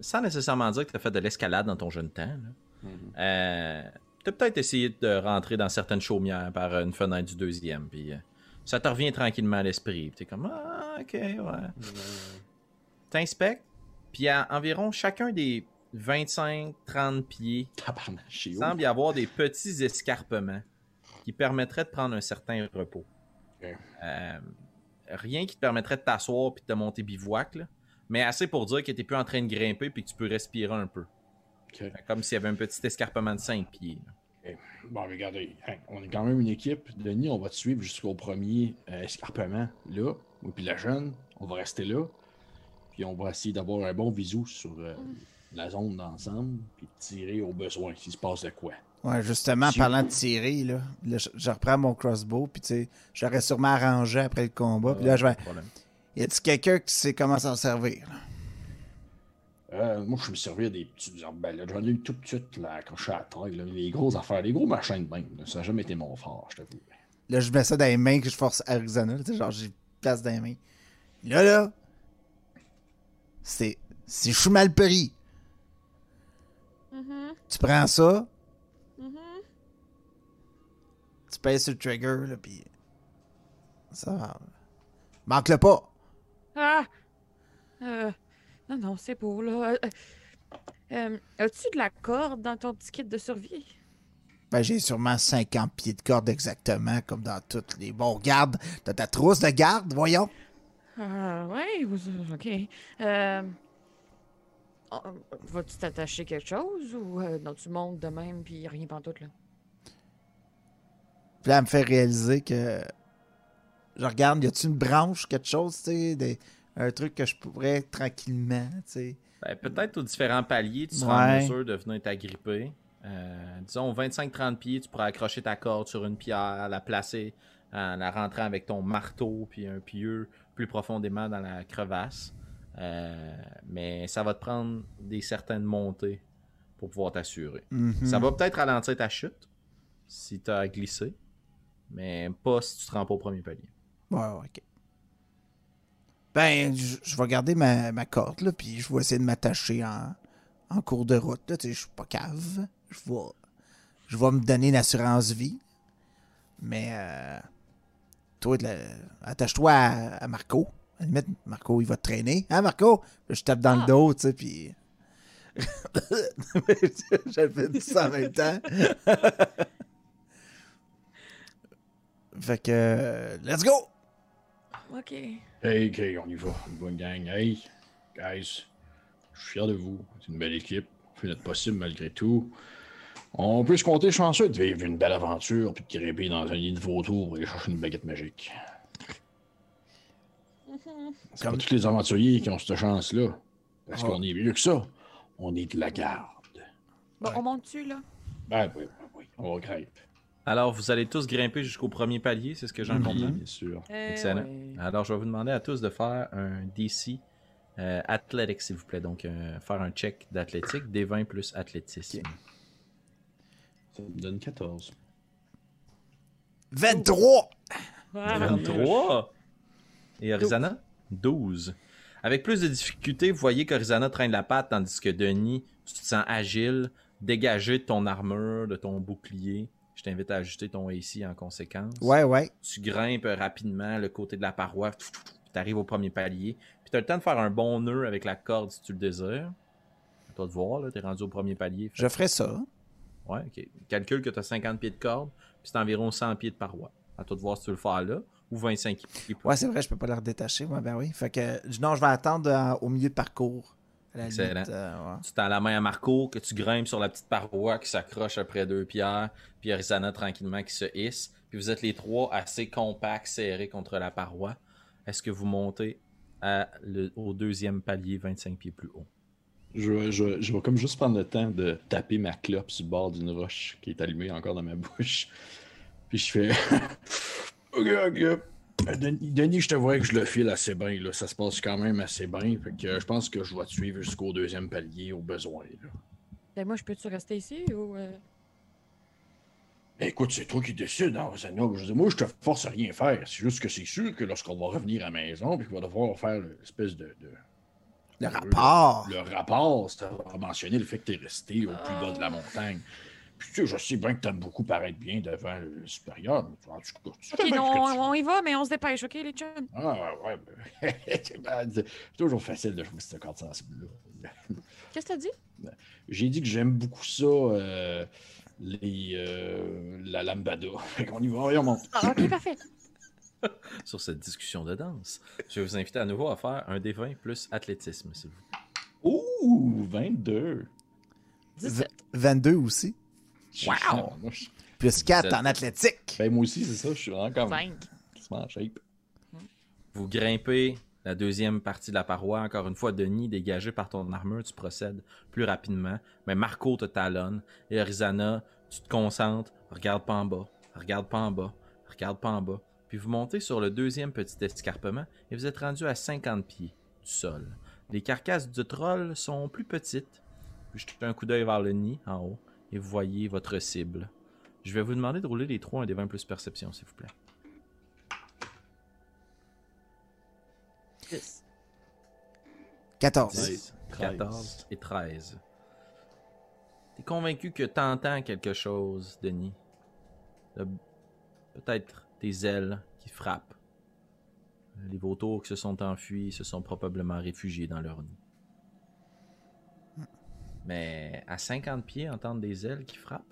sans nécessairement dire que tu as fait de l'escalade dans ton jeune temps, là, euh, t'as peut-être essayé de rentrer dans certaines chaumières par une fenêtre du deuxième, puis euh, ça te revient tranquillement à l'esprit. puis T'es comme, ah, ok, ouais. T'inspectes, puis à environ chacun des 25-30 pieds, il semble y avoir des petits escarpements qui permettraient de prendre un certain repos. Euh, rien qui te permettrait de t'asseoir puis de te monter bivouac, là, mais assez pour dire que tu plus en train de grimper puis que tu peux respirer un peu. Comme s'il y avait un petit escarpement de 5 pieds. Bon, regardez, hein, on est quand même une équipe. Denis, on va te suivre jusqu'au premier euh, escarpement. Là, moi puis la jeune, on va rester là. Puis on va essayer d'avoir un bon visu sur euh, la zone d'ensemble. Puis de tirer au besoin s'il se passe de quoi. Ouais, justement, en Si- parlant de tirer, là, là, je, je reprends mon crossbow, puis tu sais, j'aurais sûrement arrangé après le combat, puis là, je vais... Problème. Y a-tu quelqu'un qui sait comment s'en servir? là? Euh, moi, je me servir des petits arbalètes. là. J'en ai eu tout de suite là, quand je suis à la taille. là, les grosses affaires, les gros machins de même. là. Ça n'a jamais été mon fort, je t'avoue. Là, je mets ça dans les mains que je force Arizona, tu sais, genre, j'ai place dans les mains. Là, là, c'est... C'est chou mal pris. Tu prends ça, tu pèses sur le trigger, là, puis... Ça va. Manque-le pas! Ah! Euh, non, non, c'est beau, là. Euh, euh, As-tu de la corde dans ton petit kit de survie? Ben, j'ai sûrement 50 pieds de corde exactement, comme dans toutes les bons gardes. T'as ta trousse de garde, voyons. Ah, ouais, vous- ok. Euh, oh, Vas-tu t'attacher quelque chose ou euh, non, tu montes de même puis rien pantoute, là? Puis là, elle me fait réaliser que. Je regarde, y a-tu une branche, quelque chose, tu sais, des- un truc que je pourrais tranquillement, tu sais. Ben, Peut-être aux différents paliers, tu seras en Ouais. mesure de venir t'agripper. Euh, disons 25-30 pieds, tu pourras accrocher ta corde sur une pierre, la placer, en la rentrant avec ton marteau puis un pieu plus profondément dans la crevasse. Euh, mais ça va te prendre des certaines montées pour pouvoir t'assurer. Mhm. Ça va peut-être ralentir ta chute si tu as glissé, mais pas si tu te rends pas au premier palier. Ouais, ouais, ok. Ben, je je vais garder ma, ma corde, là, puis je vais essayer de m'attacher en, en cours de route, là, tu sais, je suis pas cave. Je vais, je vais me donner une assurance vie. Mais, euh, toi, attache-toi à, à Marco. À la limite, Marco, il va te traîner. Hein, Marco? Je tape dans le Ah. dos, tu sais, puis... J'avais dit ça en même temps. fait que, let's go! Ok. Hey, ok, on y va. On y va, une gang. Hey, guys, je suis fier de vous. C'est une belle équipe. On fait notre possible malgré tout. On peut se compter chanceux de vivre une belle aventure puis de grimper dans un lit de vautour pour aller chercher une baguette magique. C'est Comme- pas tous les aventuriers qui ont cette chance-là. Parce Ah. qu'on est mieux que ça. On est de la garde. Bon, Ouais. on monte-tu, là? Ben oui, ben oui, on grimpe. Alors, vous allez tous grimper jusqu'au premier palier, c'est ce que j'en Oui, comprends? bien sûr. Eh Excellent. ouais. Alors, je vais vous demander à tous de faire un DC euh, athlétique, s'il vous plaît. Donc, euh, faire un check d'athlétique, D20 plus athlétisme. Ça me donne 14. 23! Ah, 23. Et Arizana? 12. Avec plus de difficultés, vous voyez qu'Arizana traîne la patte, tandis que Denis, tu te sens agile, dégagé de ton armure, de ton bouclier. Je t'invite à ajuster ton AC en conséquence. Ouais, ouais. Tu grimpes rapidement le côté de la paroi, tu arrives au premier palier, puis tu as le temps de faire un bon nœud avec la corde si tu le désires. À toi de voir, tu es rendu au premier palier. Je ferai ça. Ouais, ok. Calcule que tu as 50 pieds de corde, puis c'est environ 100 pieds de paroi. À toi de voir si tu veux le faire là, ou 25 pieds. Ouais, c'est vrai, je peux pas la redétacher. Ouais, ben oui. Fait que, non, je vais attendre euh, au milieu de parcours. La Excellent. limite, euh, ouais. Tu tends la main à Marco, que tu grimpes sur la petite paroi qui s'accroche après deux pierres, puis Arizana tranquillement qui se hisse. Puis vous êtes les trois assez compacts, serrés contre la paroi. Est-ce que vous montez à le- au deuxième palier, 25 pieds plus haut? Je, vais- je, vais- je vais comme juste prendre le temps de taper ma clope sur le bord d'une roche qui est allumée encore dans ma bouche. Puis je fais. ok, ok. Euh, Denis, je te vois que je le file assez bien. Là. Ça se passe quand même assez bien. Fait que euh, je pense que je vais te suivre jusqu'au deuxième palier au besoin. là. Ben, moi, je peux-tu rester ici ou. euh, Ben, écoute, c'est toi qui décides, hein. Je dire, moi, je te force à rien faire. C'est juste que c'est sûr que lorsqu'on va revenir à la maison, puis qu'on va devoir faire l'espèce de- de, Le rapport. Le rapport, ça va mentionner le fait que tu es resté au plus bas de la montagne. Puis je sais bien que tu aimes beaucoup paraître bien devant le supérieur. Mais en tout cas, tu fais Ok, bien non, ce que tu on, on y va, mais on se dépêche, ok, les chums? Ah ouais, ouais. ben, c'est toujours facile de jouer cette carte sensible-là. Qu'est-ce que t'as dit? J'ai dit que j'aime beaucoup ça, euh, les, euh, la lambada. Fait qu'on y va, et on monte. Ah, ok, parfait. Sur cette discussion de danse, je vais vous inviter à nouveau à faire un D20 plus athlétisme, s'il vous plaît. Ouh, 22. 17. 22 aussi. Wow! Je- Plus 4 Sept. en athlétique. ben, moi aussi, c'est ça. Je suis vraiment comme 5. quasiment en shape. Vous grimpez la deuxième partie de la paroi. Encore une fois, Denis, dégagé par ton armure, tu procèdes plus rapidement. Mais Marco te talonne. Et Arizana, tu te concentres. Regarde pas en bas. Regarde pas en bas. Regarde pas en bas. Puis vous montez sur le deuxième petit escarpement et vous êtes rendu à 50 pieds du sol. Les carcasses du troll sont plus petites. Vous jetez un coup d'œil vers le nid en haut et vous voyez votre cible. Je vais vous demander de rouler les trois un des 20 plus perception, s'il vous plaît. 10. 14. 10, 13. 14 et 13. T'es convaincu que t'entends quelque chose, Denis? Le- Peut-être des ailes qui frappent. Les vautours qui se sont enfuis se sont probablement réfugiés dans leur nid. Mais à 50 pieds, entendre des ailes qui frappent?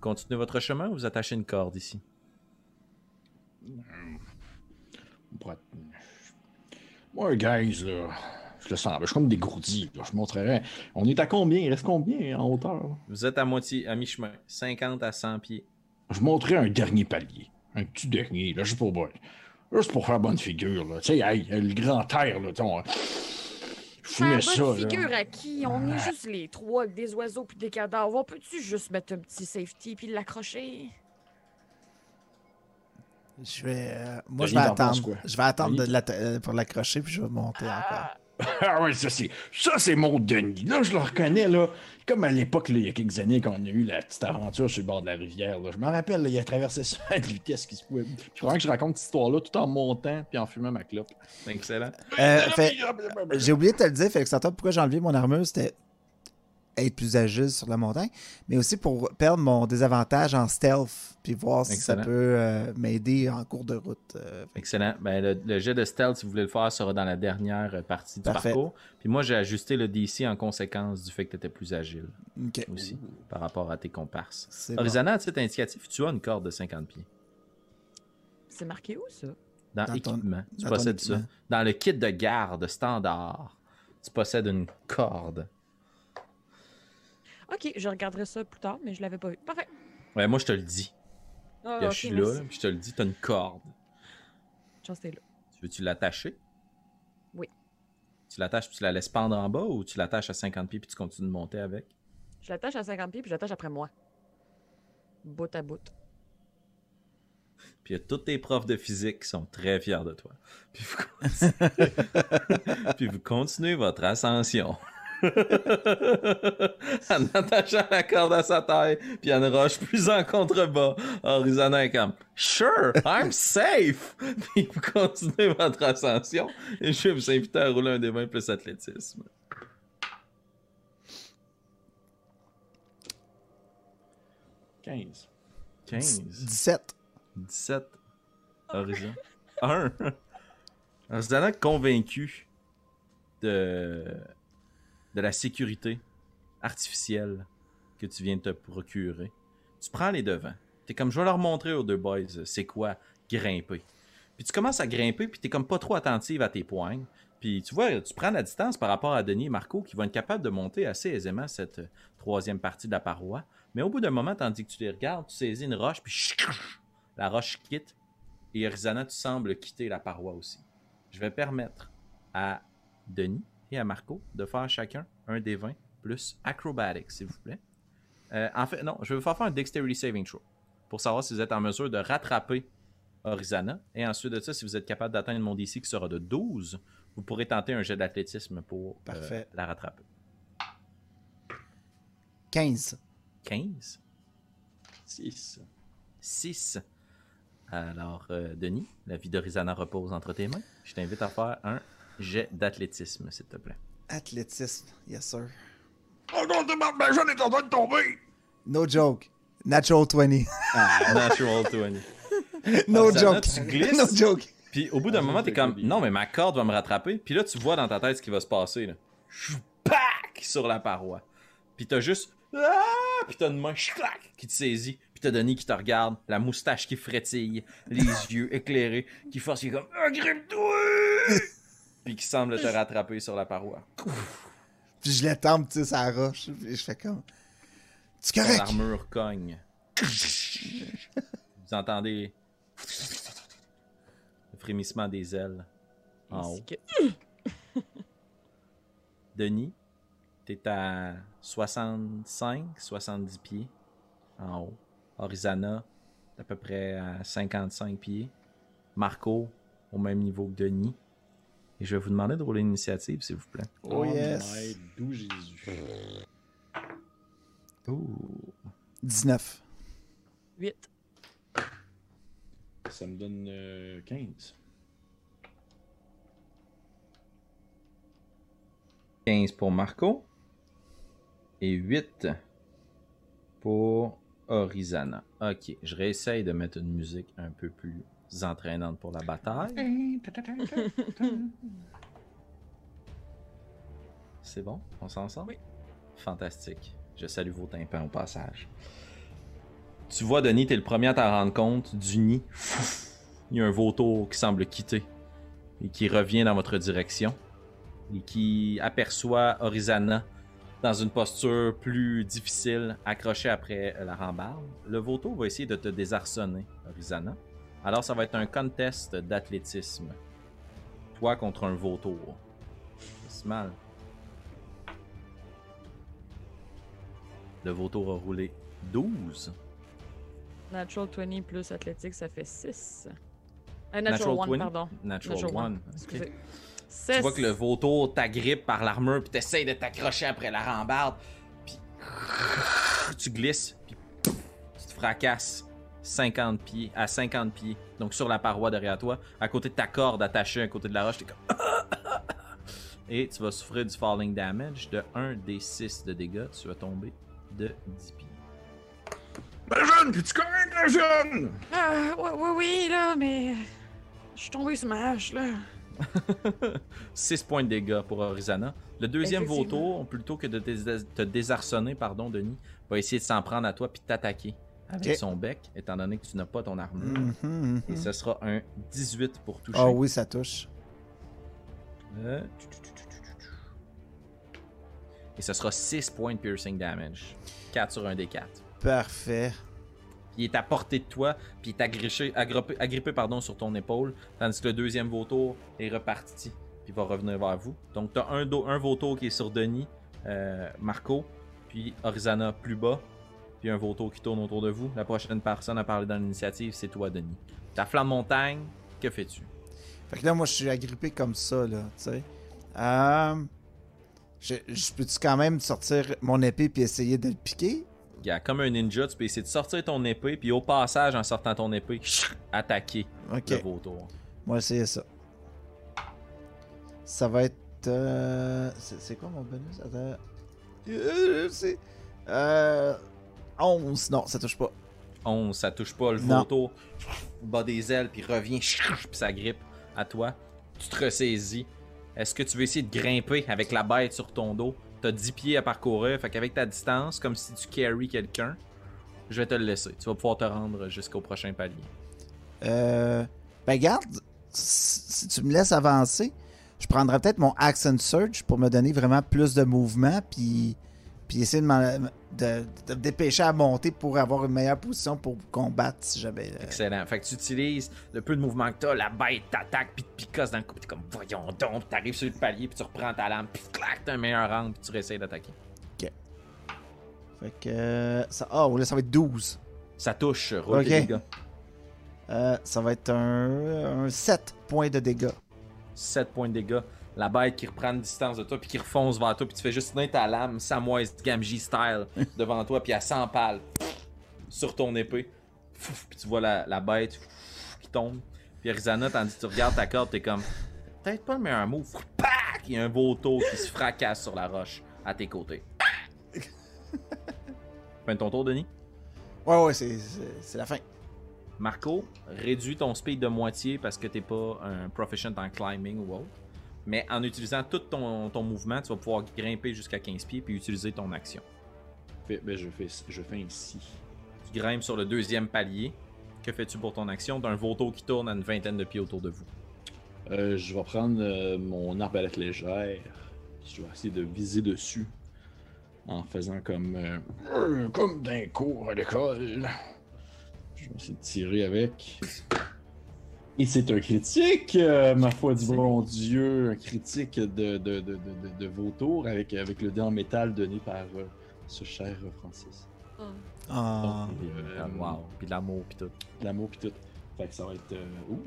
Continuez votre chemin ou vous attachez une corde ici? Moi, guys, là, je le sens. Je suis comme dégourdi. Je montrerais. On est à combien? Il reste combien en hauteur? Vous êtes à moitié, à mi-chemin. 50 à 100 pieds. Je montrerais un dernier palier. Un petit dernier, là, juste pour. Juste pour faire bonne figure. Tu sais, hey, le grand air, là, ça, bonne là. figure à qui? On est juste les trois avec des oiseaux puis des cadavres. On peut-tu juste mettre un petit safety puis l'accrocher? Je vais. euh, moi, je vais attendre. quoi? Je vais attendre euh, pour l'accrocher, puis je vais monter encore. Ah, Ah ouais, ça c'est ça c'est mon Denis. Là, je le reconnais là, comme à l'époque il y a quelques années quand on a eu la petite aventure sur le bord de la rivière. Là. Je me rappelle, là, il a traversé ça à une vitesse qui se pouvait. Je crois que je raconte cette histoire-là tout en montant puis en fumant ma clope. Excellent. Euh, fait- J'ai oublié de te le dire, Félix Antoine, pourquoi j'ai enlevé mon armure, c'était être plus agile sur la montagne, mais aussi pour perdre mon désavantage en stealth, puis voir si ça peut euh, m'aider en cours de route. euh, Excellent. Ben, le, le jet de stealth, si vous voulez le faire, sera dans la dernière euh, partie du Parfait. parcours. Puis moi, j'ai ajusté le DC en conséquence du fait que tu étais plus agile ok. aussi par rapport à tes comparses. C'est bon. À titre indicatif, tu as une corde de 50 pieds. C'est marqué où, ça? Dans, Dans ton- équipement, tu dans possèdes ça. Dans le kit de garde standard, tu possèdes une corde. Ok, je regarderai ça plus tard, mais je l'avais pas vu. Parfait. Ouais, moi, je te le dis. Ah, je suis merci. là, puis je te le dis, t'as une corde. Chance, t'es là. Tu veux-tu l'attacher? Oui. Tu l'attaches puis tu la laisses pendre en bas ou tu l'attaches à 50 pieds puis tu continues de monter avec? Je l'attache à 50 pieds puis je l'attache après moi. Bout à bout. Puis il y a tous tes profs de physique qui sont très fiers de toi. Puis vous continuez, puis vous continuez votre ascension. en attachant la corde à sa taille, puis en roche plus en contrebas. Horizona est comme Sure, I'm safe! Puis vous continuez votre ascension. Et je vais vous inviter à rouler un des 20 plus athlétisme. « 15. 15. 17. 17. Horizon. 1. Horizon convaincu de, de la sécurité artificielle que tu viens de te procurer. Tu prends les devants. T'es comme, je vais leur montrer aux deux boys, euh, c'est quoi grimper. Puis tu commences à grimper, puis t'es comme pas trop attentive à tes poignes. Puis tu vois, tu prends la distance par rapport à Denis et Marco qui vont être capables de monter assez aisément cette euh, troisième partie de la paroi. Mais au bout d'un moment, tandis que tu les regardes, tu saisis une roche, puis la roche quitte. Et Arizona, tu sembles quitter la paroi aussi. Je vais permettre à Denis et à Marco de faire chacun un des 20 plus acrobatics, s'il vous plaît. Euh, en fait, non, je vais vous faire faire un dexterity saving throw pour savoir si vous êtes en mesure de rattraper Horizana. Et ensuite de ça, si vous êtes capable d'atteindre mon DC qui sera de 12, vous pourrez tenter un jet d'athlétisme pour euh, la rattraper. 15. 15, 6. 6. Alors, euh, Denis, la vie d'Horizana repose entre tes mains. Je t'invite à faire un jet d'athlétisme, s'il te plaît. Athlétisme. Yes, sir. Oh non, ma jeune est en train de tomber! No joke. Natural 20. Natural 20. no Horizana, joke. tu glisses. no joke. Puis au bout d'un Ah, moment, t'es comme, non, mais ma corde va me rattraper. Puis là, tu vois dans ta tête ce qui va se passer. Là. Pac! Sur la paroi. Puis t'as juste, ah! Puis t'as une main chlac, qui te saisit. Puis t'as Denis qui te regarde, la moustache qui frétille, les yeux éclairés, qui force, qui est comme, agrippe-toi! Puis qui semble te rattraper sur la paroi. Puis je l'étends, tu sais, ça roche. Puis je fais comme. Ton correct? armure cogne. Vous entendez le frémissement des ailes en haut. Que- Denis, t'es à 65, 70 pieds en haut. Horizana, t'es à peu près à 55 pieds. Marco, au même niveau que Denis. Et je vais vous demander de rouler l'initiative, s'il vous plaît. Oh, yes. my doux Jésus. Ouh. 19. 8. Ça me donne euh, 15. 15 pour Marco. Et 8 pour Horizana. Ok, je réessaye de mettre une musique un peu plus entraînante pour la bataille. C'est bon? On s'en sort? Oui. Fantastique. Je salue vos tympans au passage. Tu vois, Denis, t'es le premier à t'en rendre compte du nid. Il y a un vautour qui semble quitter et qui revient dans votre direction et qui aperçoit Horizana dans une posture plus difficile, accrochée après la rambarde. Le vautour va essayer de te désarçonner, Horizana. Alors, ça va être un contest d'athlétisme. Toi contre un vautour. C'est mal. Le vautour a roulé 12. Natural 20 plus athlétique, ça fait 6. Euh, Natural natural, 1, 20? pardon. Natural, Natural 1. one, Excusez. 6. Tu vois que le vautour t'agrippe par l'armure, puis t'essayes de t'accrocher après la rambarde, puis tu glisses, puis tu te fracasses 50 pieds, à 50 pieds, donc sur la paroi derrière toi, à côté de ta corde attachée à côté de la roche, t'es comme... Et tu vas souffrir du falling damage de 1 des 6 de dégâts, tu vas tomber de 10 pieds. Jeune, puis tu correct, la jeune? Ah, oui, oui, oui, là, mais. Je suis tombé sur ma hache, là. 6 points de dégâts pour Horizana. Le deuxième vautour, plutôt que de te désarçonner, pardon, Denis, va essayer de s'en prendre à toi puis t'attaquer avec son bec, étant donné que tu n'as pas ton armure. Mhm, mhm. Et ce sera un 18 pour toucher. Ah oui, ça touche. Euh, Et ce sera 6 points de piercing damage. 4 sur un des 4. Parfait. Il est à portée de toi, puis il est agrippé, agrippé, agrippé, pardon, sur ton épaule, tandis que le deuxième vautour est reparti, puis va revenir vers vous. Donc, tu as un, un vautour qui est sur Denis, euh, Marco, puis Orizana plus bas, puis un vautour qui tourne autour de vous. La prochaine personne à parler dans l'initiative, c'est toi, Denis. Ta flamme montagne, que fais-tu? Fait que là, moi, je suis agrippé comme ça, là, tu sais. Euh, je, je peux-tu quand même sortir mon épée puis essayer de le piquer? Gars, comme un ninja, tu peux essayer de sortir ton épée, puis au passage, en sortant ton épée, attaquer le vautour. va essayer ça. Ça va être... euh, C'est c'est quoi mon bonus? Attends. Euh, c'est... Euh... 11. Non, ça touche pas. 11, ça touche pas. Le Non. vautour bat des ailes, puis revient, puis ça grippe à toi. Tu te ressaisis. Est-ce que tu veux essayer de grimper avec la bête sur ton dos? T'as 10 pieds à parcourir, fait qu'avec ta distance, comme si tu carry quelqu'un, je vais te le laisser. Tu vas pouvoir te rendre jusqu'au prochain palier. Euh... Ben garde, si tu me laisses avancer, je prendrais peut-être mon Accent Surge pour me donner vraiment plus de mouvement, puis, puis essayer de, m'en- de, dépêcher à monter pour avoir une meilleure position pour combattre si jamais... euh, Excellent. Fait que tu utilises le peu de mouvement que t'as, la bête t'attaque, puis te picasse dans le cou, t'es comme, voyons donc, puis t'arrives sur le palier, puis tu reprends ta lame, puis clac, t'as un meilleur angle, puis tu réessayes d'attaquer. Fait que... euh, Ça... Oh, là, ça va être 12. Ça touche, roule Ok. tes dégâts. Euh, ça va être un, un 7 points de dégâts. 7 points de dégâts. La bête qui reprend une distance de toi, puis qui refonce vers toi, puis tu fais juste tenir ta lame, Samwise Gamgee style, devant toi, puis elle s'empale sur ton épée. Puis tu vois la, la bête qui tombe. Puis Arizana, tandis que tu regardes ta corde, t'es comme, peut-être pas le meilleur move. Fouf, Pac! Il y a un vautour qui se fracasse sur la roche à tes côtés. Fin de ton tour, Denis? Ouais, ouais, c'est la fin. Marco, réduis ton speed de moitié parce que t'es pas un proficient en climbing ou autre. Mais en utilisant tout ton, ton mouvement, tu vas pouvoir grimper jusqu'à 15 pieds puis utiliser ton action. Fait- ben, je fais, je fais ainsi. Tu grimpes sur le deuxième palier. Que fais-tu pour ton action? D'un vautour qui tourne à une vingtaine de pieds autour de vous? Euh, je vais prendre euh, mon arbalète légère. Je vais essayer de viser dessus. En faisant comme. euh, comme d'un cours à l'école. Je vais essayer de tirer avec. Et c'est un critique, euh, ma foi du bon Dieu. Un critique de, de, de, de, de- de vautour avec, avec le dé en métal donné par euh, ce cher Francis. Ah. Et, euh, wow. Puis de l'amour puis tout. L'amour pis tout. Fait que ça va être. euh, ouh,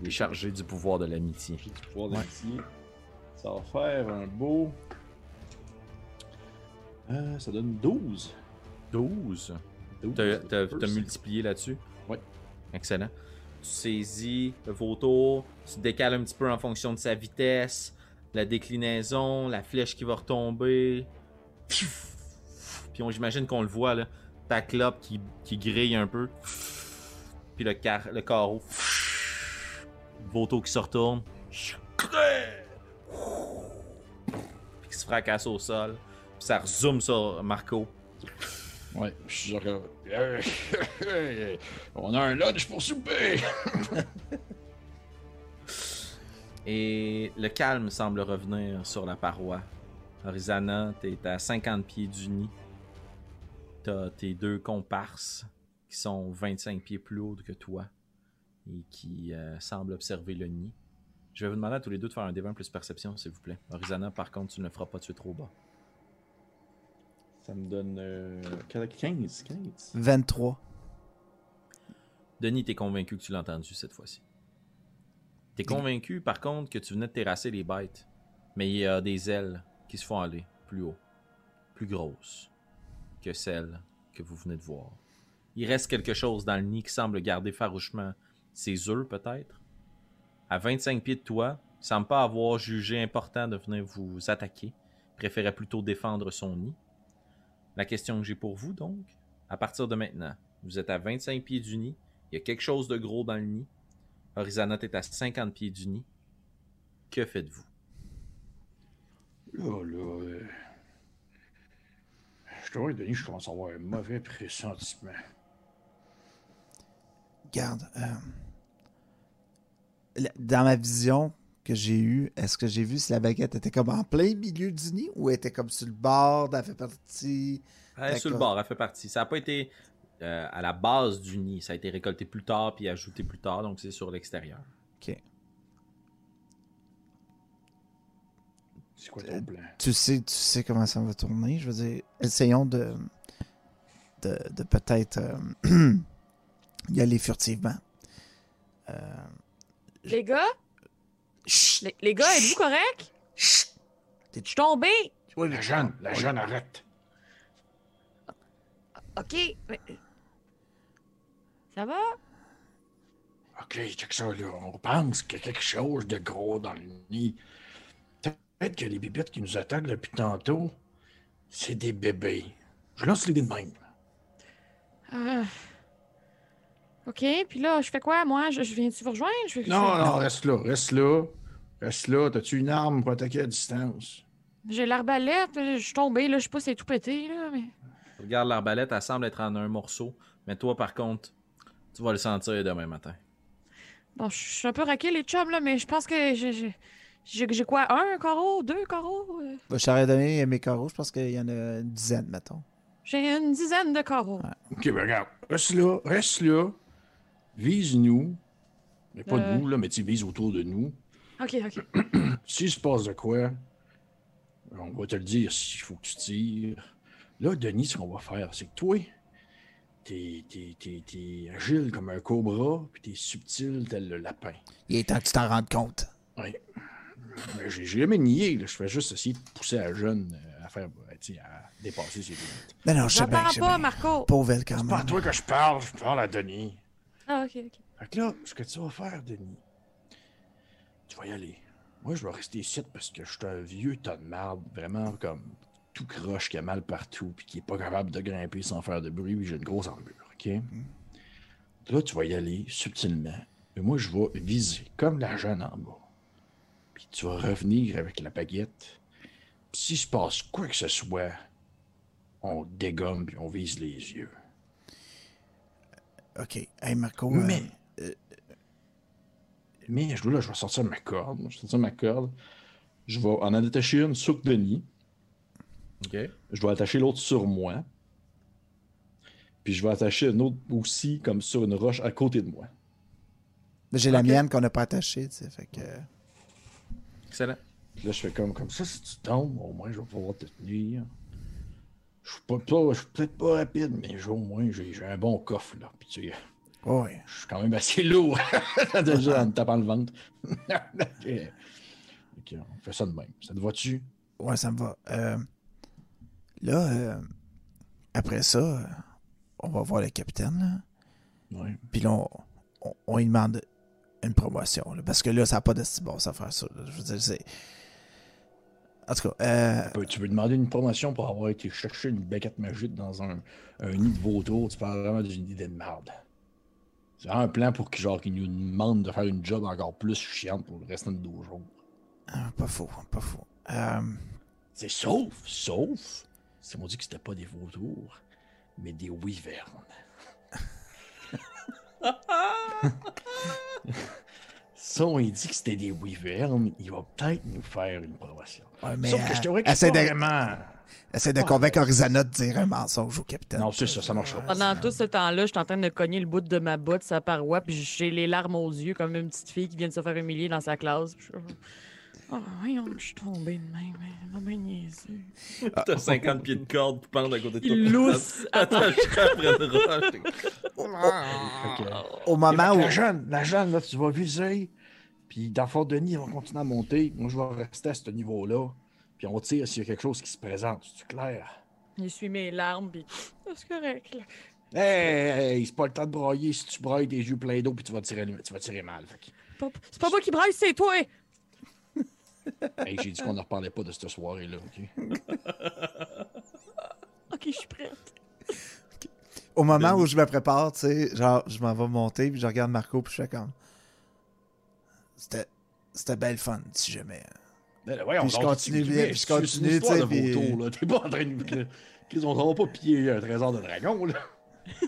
les est chargé du pouvoir de l'amitié. Du pouvoir d'amitié. Ça va faire un beau. Euh, ça donne 12. 12. 12 T'as- multiplié là-dessus? Ouais. Excellent. Tu saisis le vautour, tu décales un petit peu en fonction de sa vitesse, la déclinaison, la flèche qui va retomber. Puis j'imagine qu'on le voit là, ta clope qui, qui grille un peu. Puis le, car- le carreau. Le vautour qui se retourne. Puis qui se fracasse au sol. Puis ça rezoome sur Marco. Ouais, je suis genre. euh, On a un lunch pour souper! Et le calme semble revenir sur la paroi. Horizana, t'es à 50 pieds du nid. T'as tes deux comparses qui sont 25 pieds plus hauts que toi et qui euh, semblent observer le nid. Je vais vous demander à tous les deux de faire un D20 plus perception, s'il vous plaît. Horizana, par contre, tu ne le feras pas tuer trop bas. Ça me donne. euh, 15, 15. 23. Denis, t'es convaincu que tu l'as entendu cette fois-ci. T'es convaincu, par contre, que tu venais de terrasser les bêtes. Mais il y a des ailes qui se font aller plus haut, plus grosses que celles que vous venez de voir. Il reste quelque chose dans le nid qui semble garder farouchement ses œufs, peut-être. À 25 pieds de toi, il semble pas avoir jugé important de venir vous attaquer. Il préférait plutôt défendre son nid. La question que j'ai pour vous, donc, à partir de maintenant, vous êtes à 25 pieds du nid. Il y a quelque chose de gros dans le nid. Horizana est à 50 pieds du nid. Que faites-vous? Là, là. euh, Je te vois, Denis, je commence à avoir un mauvais pressentiment. Garde. euh, Dans ma vision, que j'ai eu, est-ce que j'ai vu si la baguette était comme en plein milieu du nid ou était comme sur le bord, elle fait partie? Elle est sur le bord, elle fait partie. Ça n'a pas été euh, à la base du nid. Ça a été récolté plus tard puis ajouté plus tard, donc c'est sur l'extérieur. Ok. C'est quoi ton plan? Tu sais, tu sais comment ça va tourner? Je veux dire, essayons de. de, de peut-être euh, y aller furtivement. Euh, Les gars? Chut, Les, les gars, êtes-vous corrects? chut. Suis tombé! Oui, La jeune, la jeune, arrête. OK, mais... Ça va? Ok, check ça, là. On pense qu'il y a quelque chose de gros dans le nid. Peut-être que les bibittes qui nous attaquent depuis tantôt, c'est des bébés. Je lance l'idée de même. Euh... OK, puis là, je fais quoi, moi? Je, je viens-tu vous rejoindre? Je, je- Non, non, reste là, reste là. Reste là. T'as-tu une arme pour attaquer à distance? J'ai l'arbalète, je suis tombé, là, je sais pas si c'est tout pété, là, mais... Regarde l'arbalète, elle semble être en un morceau. Mais toi, par contre, tu vas le sentir demain matin. Bon, je suis un peu raqué, les chums, là, mais je pense que j'ai... j'ai- J'ai j'ai quoi, un carreau, deux carreaux? euh, Bah, je t'aurais donné mes carreaux, je pense qu'il y en a une dizaine, mettons. J'ai une dizaine de carreaux. Ok, ben regarde. Reste là, reste là. Vise-nous. Mais pas Euh. de nous, là, mais tu vises autour de nous. OK, OK. S'il se passe de quoi, on va te le dire s'il faut que tu tires. Là, Denis, ce qu'on va faire, c'est que toi, t'es, t'es, t'es, t'es agile comme un cobra, puis t'es subtil tel le lapin. Il est temps que tu t'en rendes compte. Oui. Mais j'ai jamais nié, là. je fais juste essayer de pousser la jeune euh, à faire, sais, à dépasser ses limites. Mais non, je sais bien, je sais pas. Marco. Pauvre elle, quand C'est pas à même. toi que je parle, je parle à Denis. Ah, OK, OK. Fait que là, ce que tu vas faire, Denis, tu vas y aller. Moi, je vais rester ici parce que je suis un vieux tas de marde, vraiment comme tout croche qui a mal partout, puis qui est pas capable de grimper sans faire de bruit, puis j'ai une grosse armure, ok? Là, tu vas y aller subtilement. Et moi, je vais viser comme la jeune en bas. Puis tu vas revenir avec la baguette. Puis s'il se passe quoi que ce soit, on dégomme puis on vise les yeux. Ok. Hey, Marco. euh, Mais. Mais je, là, je vais sortir ma corde. Je vais sortir ma corde. Je vais en attacher une sur Denis. OK? Je vais attacher l'autre sur moi. Puis je vais attacher une autre aussi, comme sur une roche à côté de moi. J'ai la mienne qu'on n'a pas attachée, tu sais. Fait que. Excellent. Puis là, je fais comme, comme ça, si tu tombes, au moins, je vais pouvoir te tenir. Je suis pas, pas- je suis peut-être pas rapide, mais au moins, j'ai un bon coffre, là. Puis tu sais, Oh, oui. je suis quand même assez lourd, déjà, en me tapant le ventre. ok, Ok, on fait ça de même. Ça te va-tu? Ouais, ça me va. Euh, là, euh, après ça, on va voir le capitaine. Là. Ouais. Puis là, on, on, on lui demande une promotion. là, parce que là, ça n'a pas de si bon, ça faire ça. là. Je veux dire, c'est. En tout cas, euh, Peux- Tu veux demander une promotion pour avoir été chercher une baguette magique dans un, un nid de vautour, tu parles vraiment d'une idée de merde. C'est un plan pour qu'ils nous demandent de faire une job encore plus chiante pour le restant de nos jours. ah, pas faux, pas faux. Euh, C'est sauf, sauf, c'est m'ont dit que c'était pas des vautours, mais des wyvernes. Ça, on dit que c'était des wyvernes, il va peut-être nous faire une promotion. ouais, mais Sauf que je t'aurais que c'est essaie pas de, vraiment... essaie de convaincre Arizona de dire un mensonge au capitaine. Non, c'est ça, ça marchera pas. Pendant tout ce temps-là, je suis en train de cogner le bout de ma botte, sa paroi, puis j'ai les larmes aux yeux comme une petite fille qui vient de se faire humilier dans sa classe. Oh, voyons, je suis tombée de même. hein, va bien niaiser. T'as 50 pieds de corde qui pendent à côté de toi. Il lousse. Attaché après une roche. Au moment où. La jeune, la jeune, là, tu vas viser. Puis dans Fort Denis, ils vont continuer à monter. Moi, je vais rester à ce niveau-là. Puis on tire s'il y a quelque chose qui se présente. C'est clair? J'essuie mes larmes, puis Ah, c'est correct. Là. Hey, hey, c'est pas le temps de brailler. Si tu brailles tes yeux pleins d'eau, puis tu vas tirer, tu vas tirer mal. Fait que- C'est pas- C'est pas moi qui braille, c'est toi. Hey, j'ai dit qu'on ne reparlait pas de cette soirée-là, OK? Ok, je suis prête. Au moment où je me prépare, tu sais, genre, je m'en vais monter, puis je regarde Marco, puis je fais comme. C'était. C'était belle fun, si jamais. Ben, voyons Puis je continue, tu- puis tu- je continue, tu sais, de puis-. T'es pas en train de... Qu'ils ont va pas piller un trésor de dragon, là.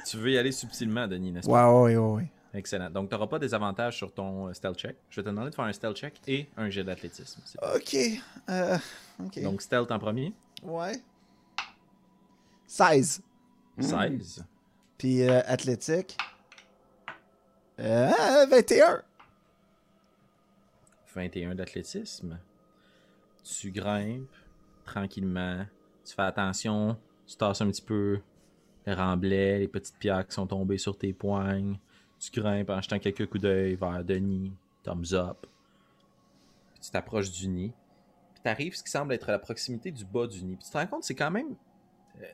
Tu veux y aller subtilement, Denis, n'est-ce Ouais, pas? ouais, ouais, ouais. Excellent. Donc, tu n'auras pas des avantages sur ton euh, stealth check. Je vais te demander de faire un stealth check et un jet d'athlétisme. Ok. Euh, ok. Donc, stealth en premier. ouais. 16. 16. Puis euh, athlétique. Euh, 21. 21 d'athlétisme. Tu grimpes tranquillement. Tu fais attention. Tu tasses un petit peu les remblais, les petites pierres qui sont tombées sur tes poignes. Tu grimpes en jetant quelques coups d'œil vers Denis. Thumbs up. Puis tu t'approches du nid. Puis tu arrives ce qui semble être à la proximité du bas du nid. Puis tu te rends compte c'est quand même euh,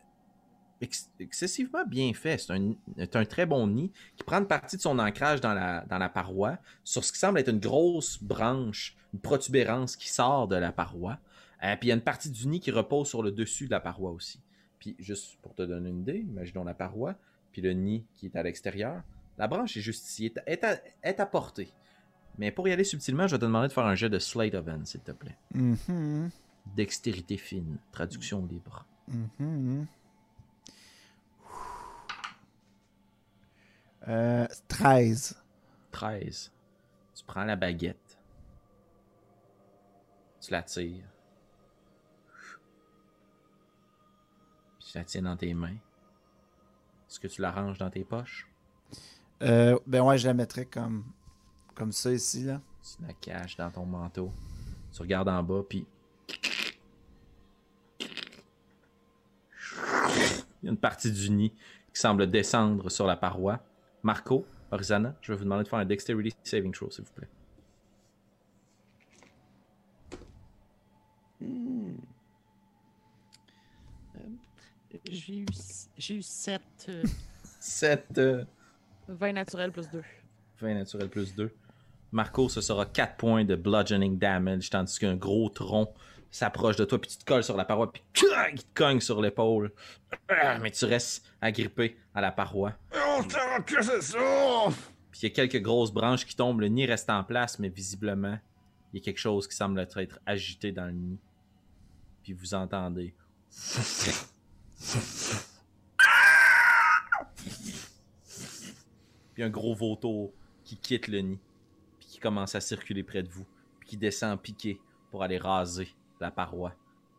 ex- excessivement bien fait. C'est un, très bon nid qui prend une partie de son ancrage dans la, dans la paroi sur ce qui semble être une grosse branche, une protubérance qui sort de la paroi. Euh, puis il y a une partie du nid qui repose sur le dessus de la paroi aussi. Puis juste pour te donner une idée, imaginons la paroi, puis le nid qui est à l'extérieur. La branche est juste ici, est à, est à- est à portée. Mais pour y aller subtilement, je vais te demander de faire un jet de Slate Hand, s'il te plaît. Mhm. Dextérité fine, traduction libre. Mhm. Euh, 13. 13. Tu prends la baguette. Tu la tires. Puis tu la tiens dans tes mains. Est-ce que tu la ranges dans tes poches? Euh, ben ouais, je la mettrais comme, comme ça ici, là. Tu la caches dans ton manteau. Tu regardes en bas, puis. Il y a une partie du nid qui semble descendre sur la paroi. Marco, Orizana, je vais vous demander de faire un Dexterity Saving Throw, s'il vous plaît. J'ai eu, j'ai eu 7. 7, 20 naturel plus 2. 20 naturel plus 2. Marco, ce sera 4 points de bludgeoning damage, tandis qu'un gros tronc s'approche de toi, puis tu te colles sur la paroi, puis il te cogne sur l'épaule. Ah, Mais tu restes agrippé à la paroi. Oh, que c'est ça? Puis il y a quelques grosses branches qui tombent, le nid reste en place, mais visiblement, il y a quelque chose qui semble être agité dans le nid. Puis vous entendez. Puis un gros vautour qui quitte le nid, puis qui commence à circuler près de vous, puis qui descend piqué pour aller raser la paroi.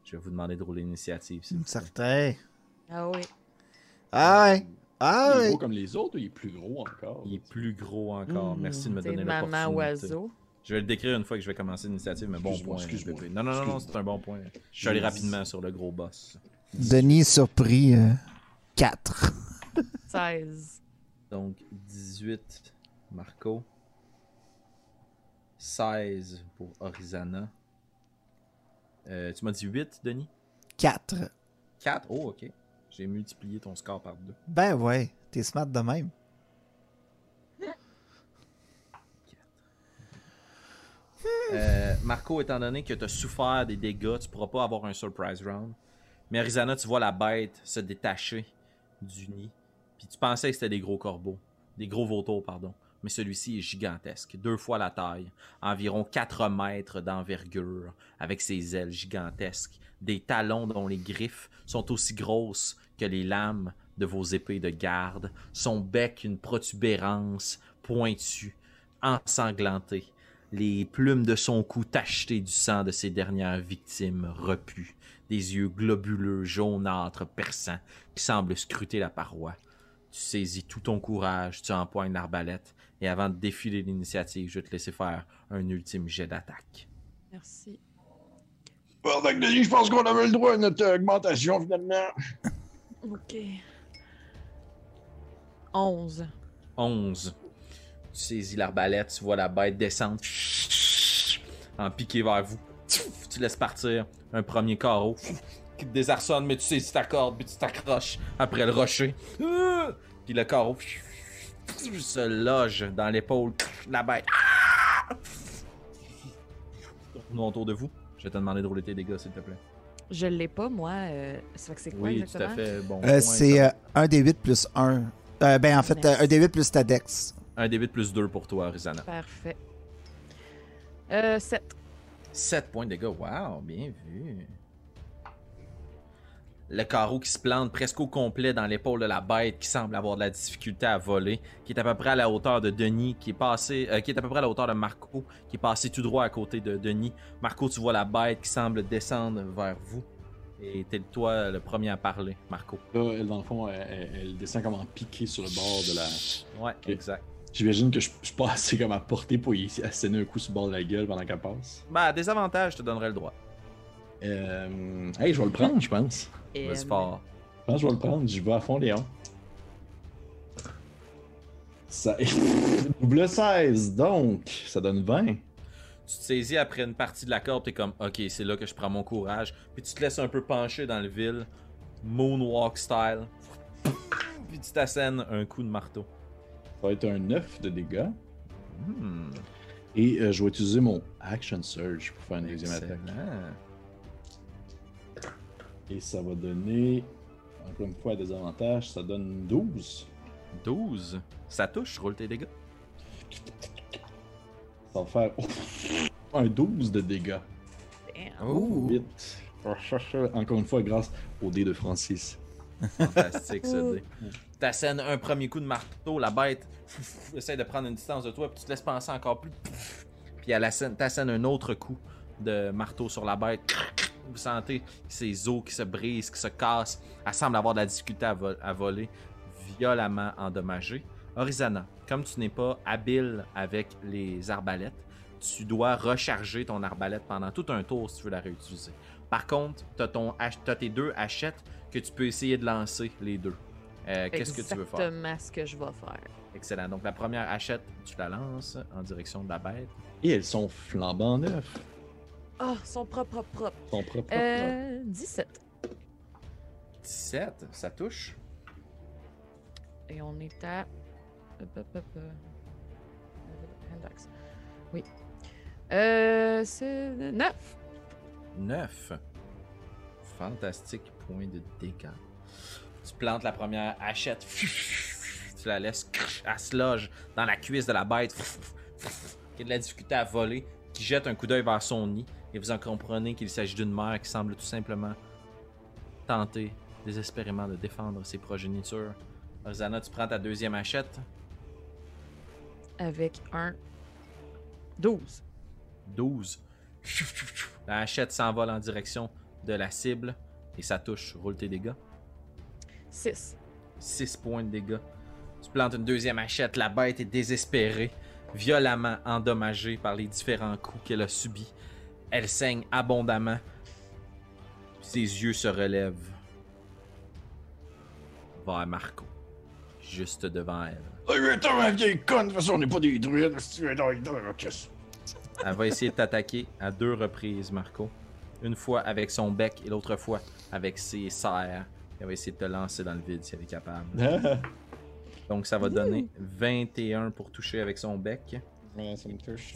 Je vais vous demander de rouler l'initiative. Certain. Ah oui. Ah ouais. Ah il est gros comme les autres ou il est plus gros encore? Il est plus gros encore. Mhm. Merci de me donner maman l'opportunité. oiseau. Je vais le décrire une fois que je vais commencer l'initiative, mais bon Excuse-moi, point. excuse-moi. bébé. Non, non, non, non, c'est un bon point. Je suis allé rapidement sur le gros boss. Denis surpris. euh, 4. 16. Donc, 18, Marco. 16 pour Orizana. Euh, tu m'as dit 8, Denis? 4. 4 Oh, ok. J'ai multiplié ton score par 2. Ben ouais. T'es smart de même. Euh, Marco, étant donné que tu as souffert des dégâts, tu pourras pas avoir un surprise round. Mais Arizona, tu vois la bête se détacher du nid. Puis tu pensais que c'était des gros corbeaux. Des gros vautours, pardon. Mais celui-ci est gigantesque. Deux fois la taille. Environ 4 mètres d'envergure. Avec ses ailes gigantesques. Des talons dont les griffes sont aussi grosses que les lames de vos épées de garde. Son bec, une protubérance pointue, ensanglantée les plumes de son cou tachetées du sang de ses dernières victimes repues, des yeux globuleux, jaunâtres, perçants, qui semblent scruter la paroi. Tu saisis tout ton courage, tu empoignes l'arbalète, et avant de défiler l'initiative, je vais te laisser faire un ultime jet d'attaque. Merci. Denis, je pense qu'on avait le droit à notre euh, augmentation finalement. OK. 11. 11. Tu saisis l'arbalète, tu vois la bête descendre en piqué vers vous. Tu laisses partir un premier carreau qui te désarçonne, mais tu saisis ta corde, puis tu t'accroches après le rocher. Puis le carreau se loge dans l'épaule de la bête. Tournons autour de vous. Je vais te demander de rouler tes dégâts, s'il te plaît. Je l'ai pas, moi. euh, Ça fait que c'est quoi Oui, tout exactement? à fait. Bon. Euh, c'est euh, un des 8 plus 1. Euh, ben en fait, Merci. euh, un des 8 plus ta dex. Un D8 plus 2 pour toi, Rizana. Parfait. Euh, 7. 7 points de dégâts. Wow, bien vu. Le carreau qui se plante presque au complet dans l'épaule de la bête qui semble avoir de la difficulté à voler, qui est à peu près à la hauteur de Denis, qui est passé, euh, qui est à peu près à la hauteur de Marco, qui est passé tout droit à côté de Denis. Marco, tu vois la bête qui semble descendre vers vous. Et t'es toi le premier à parler, Marco. Là, elle, dans le fond, elle, descend comme en piqué sur le bord de la. Ouais, exact. J'imagine que je, je suis pas assez comme à portée pour y asséner un coup sur le bord de la gueule pendant qu'elle passe. Bah, des avantages, je te donnerai le droit. Euh... Hey, je vais le prendre, je pense. Et, Vas-y euh, fort. Je pense que je vais le prendre. Je vais à fond, Léon. Ça... Double 16, donc ça donne 20. Tu te saisis après une partie de la corde, t'es comme, ok, c'est là que je prends mon courage. Puis tu te laisses un peu pencher dans le ville, moonwalk style. Puis tu t'assènes un coup de marteau. Ça va être un 9 de dégâts. Hmm, Et euh, je vais utiliser mon Action Surge pour faire une deuxième attaque. Et ça va donner, encore une fois, des avantages. Ça donne 12. 12. Ça touche, roule tes dégâts. Ça va faire un 12 de dégâts. 8. Encore une fois, grâce au dé de Francis. Fantastique ce dé. T'assènes un premier coup de marteau, la bête essaie de prendre une distance de toi, puis tu te laisses penser encore plus. Puis elle t'assènes un autre coup de marteau sur la bête. Vous sentez ses os qui se brisent, qui se cassent. Elle semble avoir de la difficulté à, vo- à voler, violemment endommagée. Orizana, comme tu n'es pas habile avec les arbalètes, tu dois recharger ton arbalète pendant tout un tour si tu veux la réutiliser. Par contre, tu as, tes deux hachettes que tu peux essayer de lancer les deux. Euh, Qu'est-ce que tu veux faire? Exactement ce que je vais faire. Excellent. Donc la première hachette, tu la lances en direction de la bête. Et elles sont flambant neufs. Ah, son propre, propre, propre. Son propre. Euh, 17. 17, ça touche. Et on est à. hop, hop, hop, euh. Oui. Euh, c'est 9. 9. Fantastique point de dégâts. Tu plantes la première hachette. Tu la laisses. Elle se loge dans la cuisse de la bête. Qui a de la difficulté à voler. Qui jette un coup d'œil vers son nid. Et vous en comprenez qu'il s'agit d'une mère qui semble tout simplement tenter désespérément de défendre ses progénitures. Orizana, tu prends ta deuxième hachette. Avec un 12. 12. La hachette s'envole en direction de la cible et ça touche. Roule tes dégâts. 6. 6 points de dégâts. Tu plantes une deuxième hachette. La bête est désespérée, violemment endommagée par les différents coups qu'elle a subis. Elle saigne abondamment. Ses yeux se relèvent vers Marco, juste devant elle. De toute façon, on n'est pas des druides. Elle va essayer de t'attaquer à deux reprises, Marco. Une fois avec son bec et l'autre fois avec ses serres. Elle va essayer de te lancer dans le vide si elle est capable. Donc ça va donner 21 pour toucher avec son bec. Ouais, ça me touche.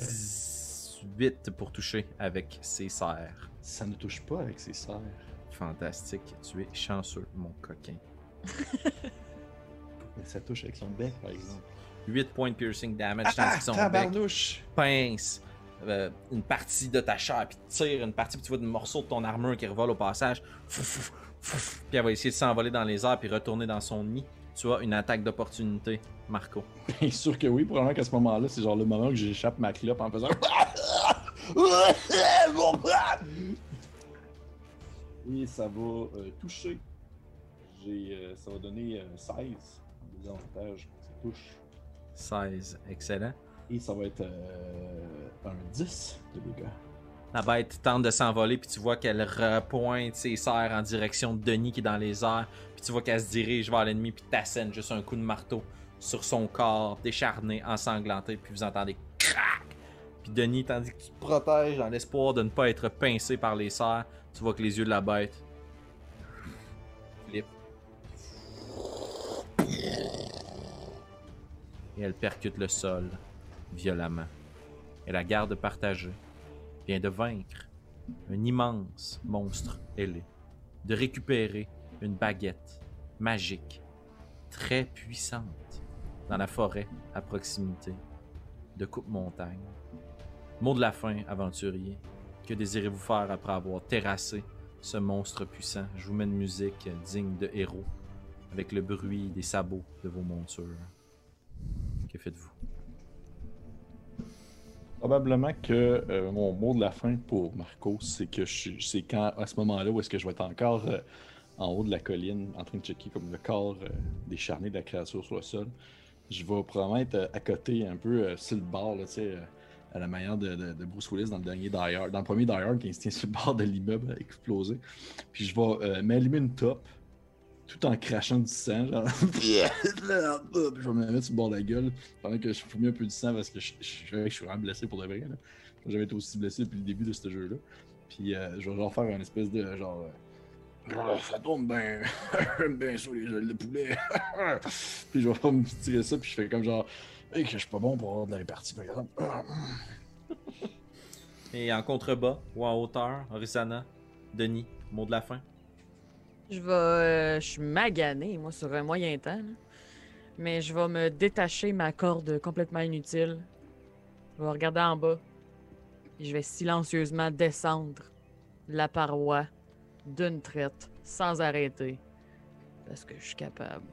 18 pour toucher avec ses serres. Ça ne touche pas avec ses serres. Fantastique. Tu es chanceux, mon coquin. Mais ça touche avec son bec, par exemple. 8 points de piercing damage Ah, tandis que son bec pince euh, une partie de ta chair, puis tire une partie, puis tu vois des morceaux de ton armure qui revole au passage. Puis elle va essayer de s'envoler dans les airs, puis retourner dans son nid. Tu as une attaque d'opportunité, Marco. Bien sûr que oui, probablement qu'à ce moment-là, c'est genre le moment où j'échappe ma clope en faisant. Et ça va euh, toucher. J'ai, euh, ça va donner euh, 16 en désavantage. Ça touche. 16, excellent. Et ça va être euh, un 10 de dégâts. La bête tente de s'envoler, puis tu vois qu'elle repointe ses serres en direction de Denis qui est dans les airs. Puis tu vois qu'elle se dirige vers l'ennemi, puis t'assène juste un coup de marteau sur son corps, décharné, ensanglanté. Puis vous entendez crac! Puis Denis, tandis que tu protèges dans l'espoir de ne pas être pincé par les serres, tu vois que les yeux de la bête. Et elle percute le sol violemment. Et la garde partagée vient de vaincre un immense monstre ailé, de récupérer une baguette magique, très puissante, dans la forêt à proximité de Coupe-Montagne. Mot de la fin, aventurier. Que désirez-vous faire après avoir terrassé ce monstre puissant? Je vous mets une musique digne de héros, avec le bruit des sabots de vos montures. Que faites-vous? Probablement que euh, mon mot de la fin pour Marcos, c'est que c'est quand à ce moment-là où est-ce que je vais être encore euh, en haut de la colline, en train de checker comme le corps euh, décharné de la créature sur le sol. Je vais probablement être euh, à côté, un peu euh, sur le bord, là, tu sais, euh, à la manière de, de- de Bruce Willis dans le dernier Die Hard, dans le premier Die Hard, il se tient sur le bord de l'immeuble explosé. Puis je vais m'allumer une top, tout en crachant du sang, genre. Puis je vais me la mettre sur le bord de la gueule pendant que je fume un peu du sang parce que je, je, je, je suis vraiment blessé pour de vrai. là. J'avais été aussi blessé depuis le début de ce jeu-là. Puis euh, je vais genre faire un espèce de genre. Ça tombe bien. Bien ça, les ailes de poulet. puis je vais me tirer ça, puis je fais comme genre. Hey, que je suis pas bon pour avoir de la répartie, par exemple. Et en contrebas ou en hauteur, Orisana, Denis, mot de la fin. Je vais. euh, je suis magané, moi, sur un moyen temps. là. Mais je vais me détacher ma corde complètement inutile. Je vais regarder en bas. Et je vais silencieusement descendre la paroi d'une traite, sans arrêter. Parce que je suis capable.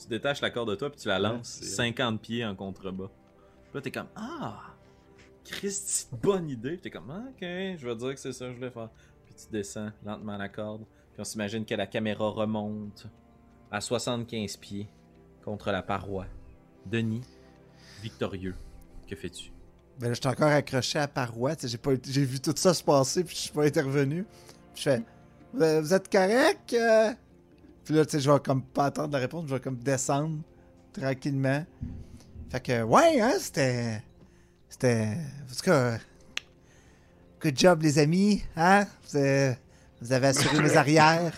Tu détaches la corde de toi puis tu la lances Ouais, c'est- 50 pieds en contrebas. Puis là, t'es comme Ah! Christy, bonne idée. Puis t'es comme Ah, Ok, je vais dire que c'est ça que je voulais faire. Puis tu descends lentement la corde. Puis on s'imagine que la caméra remonte à 75 pieds contre la paroi. Denis, victorieux, que fais-tu? Ben là, j'étais encore accroché à la paroi. tu sais, J'ai, pas, j'ai vu tout ça se passer, puis je suis pas intervenu. Puis je fais Vous êtes correct euh? Puis là, tu sais, je vais comme pas attendre la réponse, je vais comme descendre tranquillement. Fait que, ouais, hein, c'était. C'était. En tout cas. Good job, les amis, hein? Vous avez, vous avez assuré mes arrières.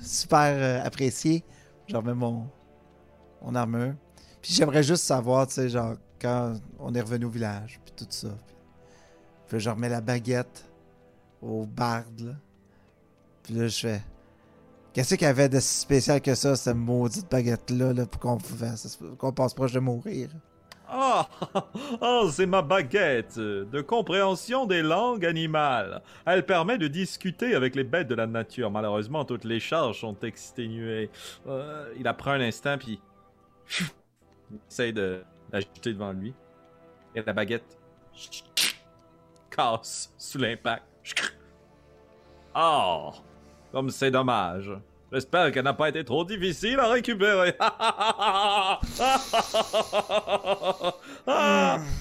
Super euh, apprécié. Je remets mon, mon armure. Puis j'aimerais juste savoir, tu sais, genre, quand on est revenu au village, puis tout ça. Puis, puis je remets la baguette au barde, là. Qu'est-ce qu'il y avait de spécial que ça, cette maudite baguette-là, là, pour qu'on qu'on passe proche de mourir? Ah, ah, c'est ma baguette de compréhension des langues animales. Elle permet de discuter avec les bêtes de la nature. Malheureusement, toutes les charges sont exténuées. Euh, il apprend un instant, puis il essaye de l'ajouter devant lui. Et la baguette casse sous l'impact. Ah, comme c'est dommage. J'espère qu'elle n'a pas été trop difficile à récupérer.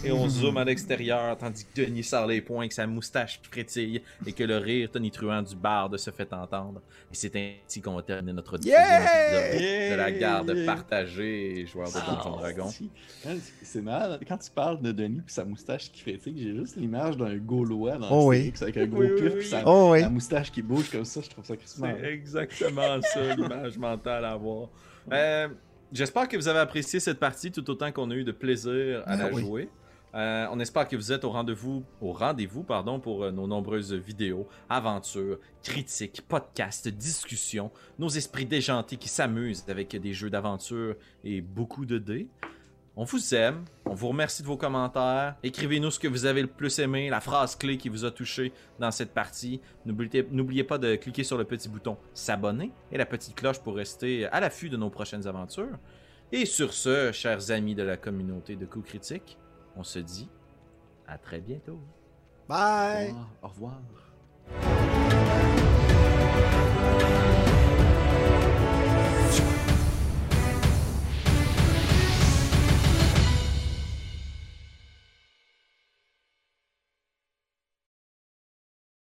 et on zoome à l'extérieur tandis que Denis sort les poings, que sa moustache frétille et que le rire tonitruant du barde se fait entendre. Et c'est ainsi qu'on va terminer notre deuxième Yeah! épisode de la garde partagée, joueur de Donjon Ah, Dragon. Quand- C'est malade. Quand tu parles de Denis et sa moustache qui frétille, j'ai juste l'image d'un Gaulois dans Oh oui. Astérix avec un gros Oui, oui, pif oui. puis sa, Oh oui. la moustache qui bouge comme ça. Je trouve ça crissement. C'est exactement ça, l'image mentale à avoir. Euh, J'espère que vous avez apprécié cette partie tout autant qu'on a eu de plaisir à Ah la oui. jouer. Euh, on espère que vous êtes au rendez-vous, au rendez-vous pardon, pour euh, nos nombreuses vidéos, aventures, critiques, podcasts, discussions, nos esprits déjantés qui s'amusent avec des jeux d'aventure et beaucoup de dés. On vous aime, on vous remercie de vos commentaires. Écrivez-nous ce que vous avez le plus aimé, la phrase clé qui vous a touché dans cette partie. N'oubliez pas de cliquer sur le petit bouton s'abonner et la petite cloche pour rester à l'affût de nos prochaines aventures. Et sur ce, chers amis de la communauté de Coups Critiques, on se dit à très bientôt. Bye! Au revoir.